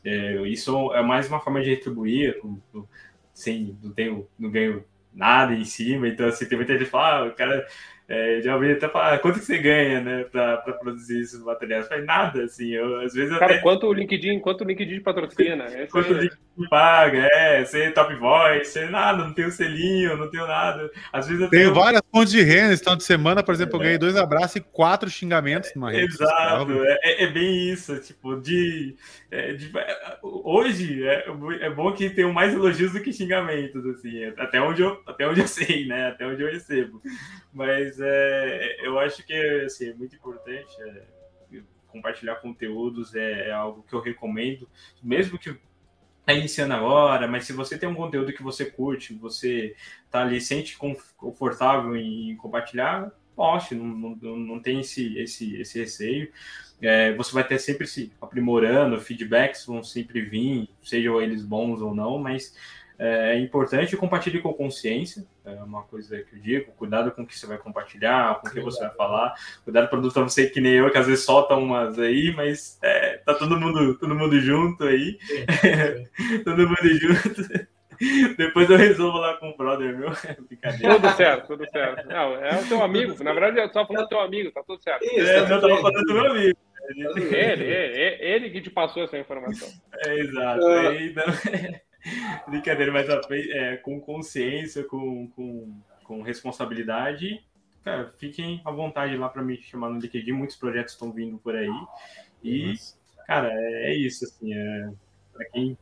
é, isso é mais uma forma de retribuir, não, não, sem, não, tenho, não ganho nada em cima, então assim, tem muita gente que fala, ah, o cara é, já ouvi até falar, ah, quanto que você ganha, né, para produzir esses materiais? Faz nada, assim, eu, às vezes Cara, até... quanto o LinkedIn, quanto o LinkedIn patrocina? quanto o é LinkedIn paga, é, ser top voice, ser nada, não tenho selinho, não tenho nada. Às vezes eu tenho... tenho várias fontes de renda, esse final de semana, por exemplo, eu ganhei dois abraços e quatro xingamentos numa rede Exato, é, é, é, bem isso, tipo, de... É, de hoje, é, é bom que tenham mais elogios do que xingamentos, assim, até onde eu, até onde eu sei, né, até onde eu recebo. Mas é, eu acho que assim, é muito importante é, compartilhar conteúdos, é, é, algo que eu recomendo, mesmo que está iniciando agora, mas se você tem um conteúdo que você curte, você tá ali, sente confortável em compartilhar, poste, não, não, não tem esse, esse, esse receio. É, você vai ter sempre se aprimorando, feedbacks vão sempre vir, sejam eles bons ou não, mas é, é importante compartilhar com consciência, é uma coisa que eu digo, cuidado com o que você vai compartilhar, com o que você vai falar, cuidado para não você que nem eu, que às vezes solta umas aí, mas é, tá todo mundo, todo mundo junto aí, todo mundo junto. Depois eu resolvo lá com o brother meu. Brincadeira. Tudo certo, tudo certo. Não, é o teu amigo. Na verdade, eu só falando do teu amigo, tá tudo certo. Isso, é, tá eu tava falando do meu amigo. Ele, ele, ele, que te passou essa informação. É, exato. Uh... Então, Brincadeira, mas é, com consciência, com, com, com responsabilidade, cara, fiquem à vontade lá para me chamar no LinkedIn. Muitos projetos estão vindo por aí. E, cara, é, é isso. Assim, é, para quem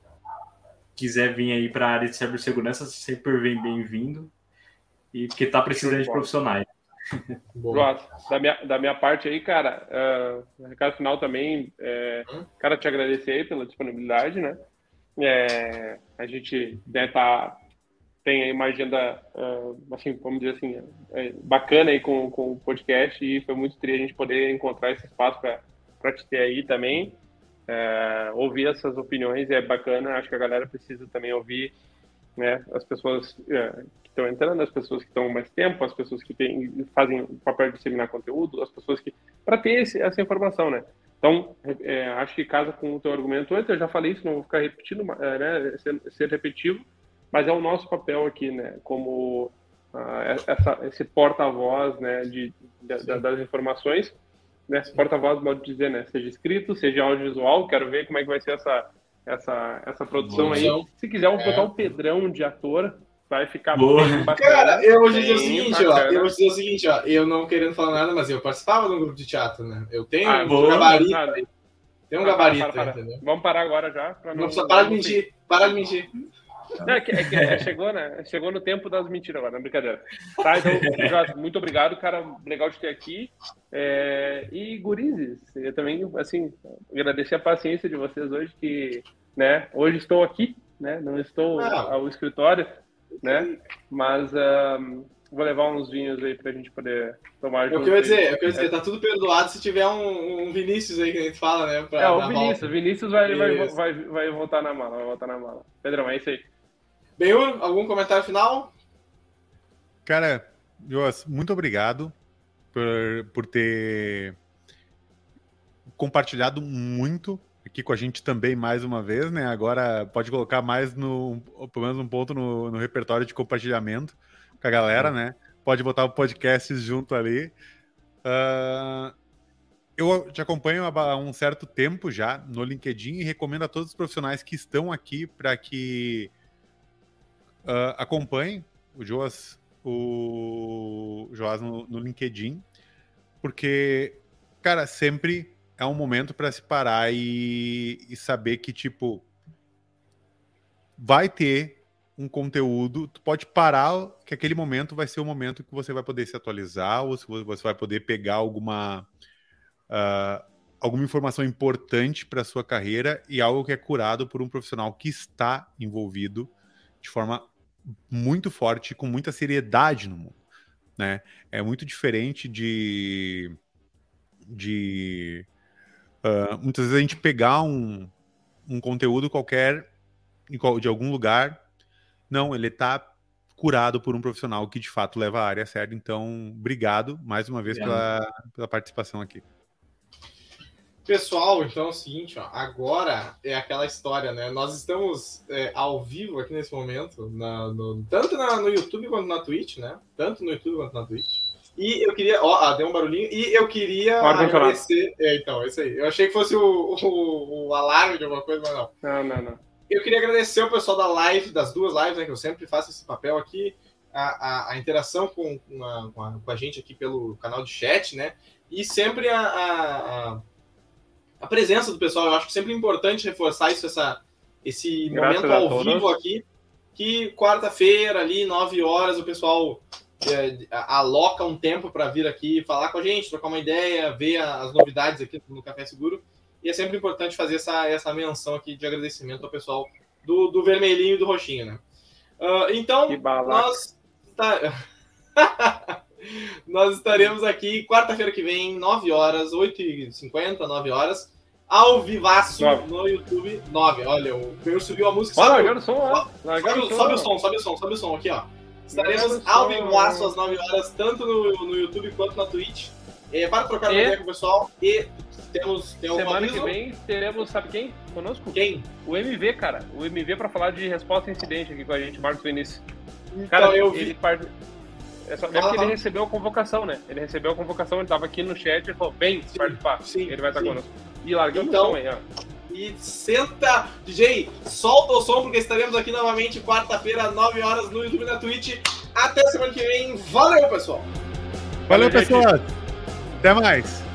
quiser vir aí para a área de cibersegurança, sempre vem bem-vindo. E porque tá precisando de profissionais. Pronto. Da minha, da minha parte aí, cara, uh, recado final também, é, cara, te agradecer aí pela disponibilidade, né? É, a gente né, tá, tem aí uma agenda, uh, assim, vamos dizer assim, é, bacana aí com, com o podcast e foi muito triste a gente poder encontrar esse espaço para te ter aí também. É, ouvir essas opiniões é bacana, acho que a galera precisa também ouvir né, as pessoas é, que estão entrando, as pessoas que estão mais tempo, as pessoas que tem, fazem o papel de disseminar conteúdo, as pessoas que. para ter esse, essa informação, né? Então, é, acho que casa com o teu argumento antes, eu já falei isso, não vou ficar repetindo, é, né, ser, ser, repetitivo, mas é o nosso papel aqui, né, como uh, essa, esse porta-voz, né, de, de, das informações, né, porta-voz, pode dizer, né, seja escrito, seja audiovisual, quero ver como é que vai ser essa, essa, essa produção aí. Se quiser, vou botar o Pedrão de ator, Vai ficar Boa. bem bacana. Cara, eu vou dizer o seguinte, ó. Eu vou dizer o seguinte, ó. Eu não querendo falar nada, mas eu participava de um grupo de teatro, né? Eu tenho ah, um gabarito. Nada. Tem um ah, gabarito, para, para, entendeu? Vamos parar agora já. Não, não parar de mentir. Parar de mentir. Não, é que, é que é, chegou, né? Chegou no tempo das mentiras agora, não é brincadeira. Tá, então, já, muito obrigado, cara. Legal de ter aqui. É, e gurizes, eu também, assim, agradecer a paciência de vocês hoje, que, né, hoje estou aqui, né? Não estou não. ao escritório né? Mas um, vou levar uns vinhos aí pra gente poder tomar junto. Eu queria dizer, eu queria dizer, tá tudo perdoado se tiver um, um Vinícius aí que a gente fala, né? Pra, é, o Vinícius, volta. Vinícius vai, vai, vai, vai voltar na mala, vai voltar na mala. Pedrão, é isso aí. Benhur, algum comentário final? Cara, Joas, muito obrigado por, por ter compartilhado muito aqui com a gente também mais uma vez, né? Agora pode colocar mais no, pelo menos um ponto no, no repertório de compartilhamento com a galera, né? Pode botar o podcast junto ali. Uh, eu te acompanho há um certo tempo já no LinkedIn e recomendo a todos os profissionais que estão aqui para que uh, acompanhem o Joas, o Joas no, no LinkedIn, porque, cara, sempre é um momento para se parar e, e, saber que, tipo, vai ter um conteúdo, tu pode parar, que aquele momento vai ser o momento que você vai poder se atualizar, ou se você vai poder pegar alguma, uh, alguma informação importante para sua carreira e algo que é curado por um profissional que está envolvido de forma muito forte, com muita seriedade no mundo. Né? É muito diferente de, de Uh, muitas vezes a gente pegar um, um conteúdo qualquer de algum lugar, não, ele está curado por um profissional que de fato leva a área a sério. Então, obrigado mais uma vez pela, pela participação aqui. Pessoal, então é o seguinte, ó, agora é aquela história, né? Nós estamos é, ao vivo aqui nesse momento, na, no, tanto na, no YouTube quanto na Twitch, né? Tanto no YouTube quanto na Twitch. E eu queria. Ó, ah, deu um barulhinho. E eu queria agradecer. É, então, é isso aí. Eu achei que fosse o, o, o, alarme de alguma coisa, mas não. Não, não, não. Eu queria agradecer o pessoal da live, das duas lives, né? Que eu sempre faço esse papel aqui. A, a, a interação com, com, a, com, a, gente aqui pelo canal de chat, né? E sempre a, a, presença do pessoal. Eu acho que sempre é importante reforçar isso, essa, esse Graças momento ao vivo aqui. Que quarta-feira, ali, 9 horas, o pessoal aloca um tempo para vir aqui falar com a gente, trocar uma ideia, ver as novidades aqui no Café Seguro. E é sempre importante fazer essa, essa menção aqui de agradecimento ao pessoal do, do vermelhinho e do roxinho, né? Uh, então, nós, tá... nós estaremos aqui quarta-feira que vem, 9 horas, 8h50, 9 horas, ao vivaço no YouTube. 9, olha, o Pedro subiu a música. Olha, largaram o som, ó. Sobe, sobe o som, sobe o som, sobe o som aqui, ó. Estaremos ao vivo às 9 horas, tanto no, no YouTube quanto na Twitch, é, para trocar uma ideia com o pessoal. E temos. Tem Semana aviso? que vem teremos, sabe quem? Conosco? Quem? O MV, cara. O MV para falar de resposta a incidente aqui com a gente, Marcos Vinícius. Então, cara, eu vi. Ele part... É só mesmo que ele recebeu a convocação, né? Ele recebeu a convocação, ele tava aqui no chat e falou: vem sim, participar. Sim, ele vai estar sim. conosco. E largamos então, o som aí, ó e senta. DJ, solta o som, porque estaremos aqui novamente quarta-feira, 9 horas, no YouTube e na Twitch. Até semana que vem. Valeu, pessoal! Valeu, Valeu pessoal! Até mais!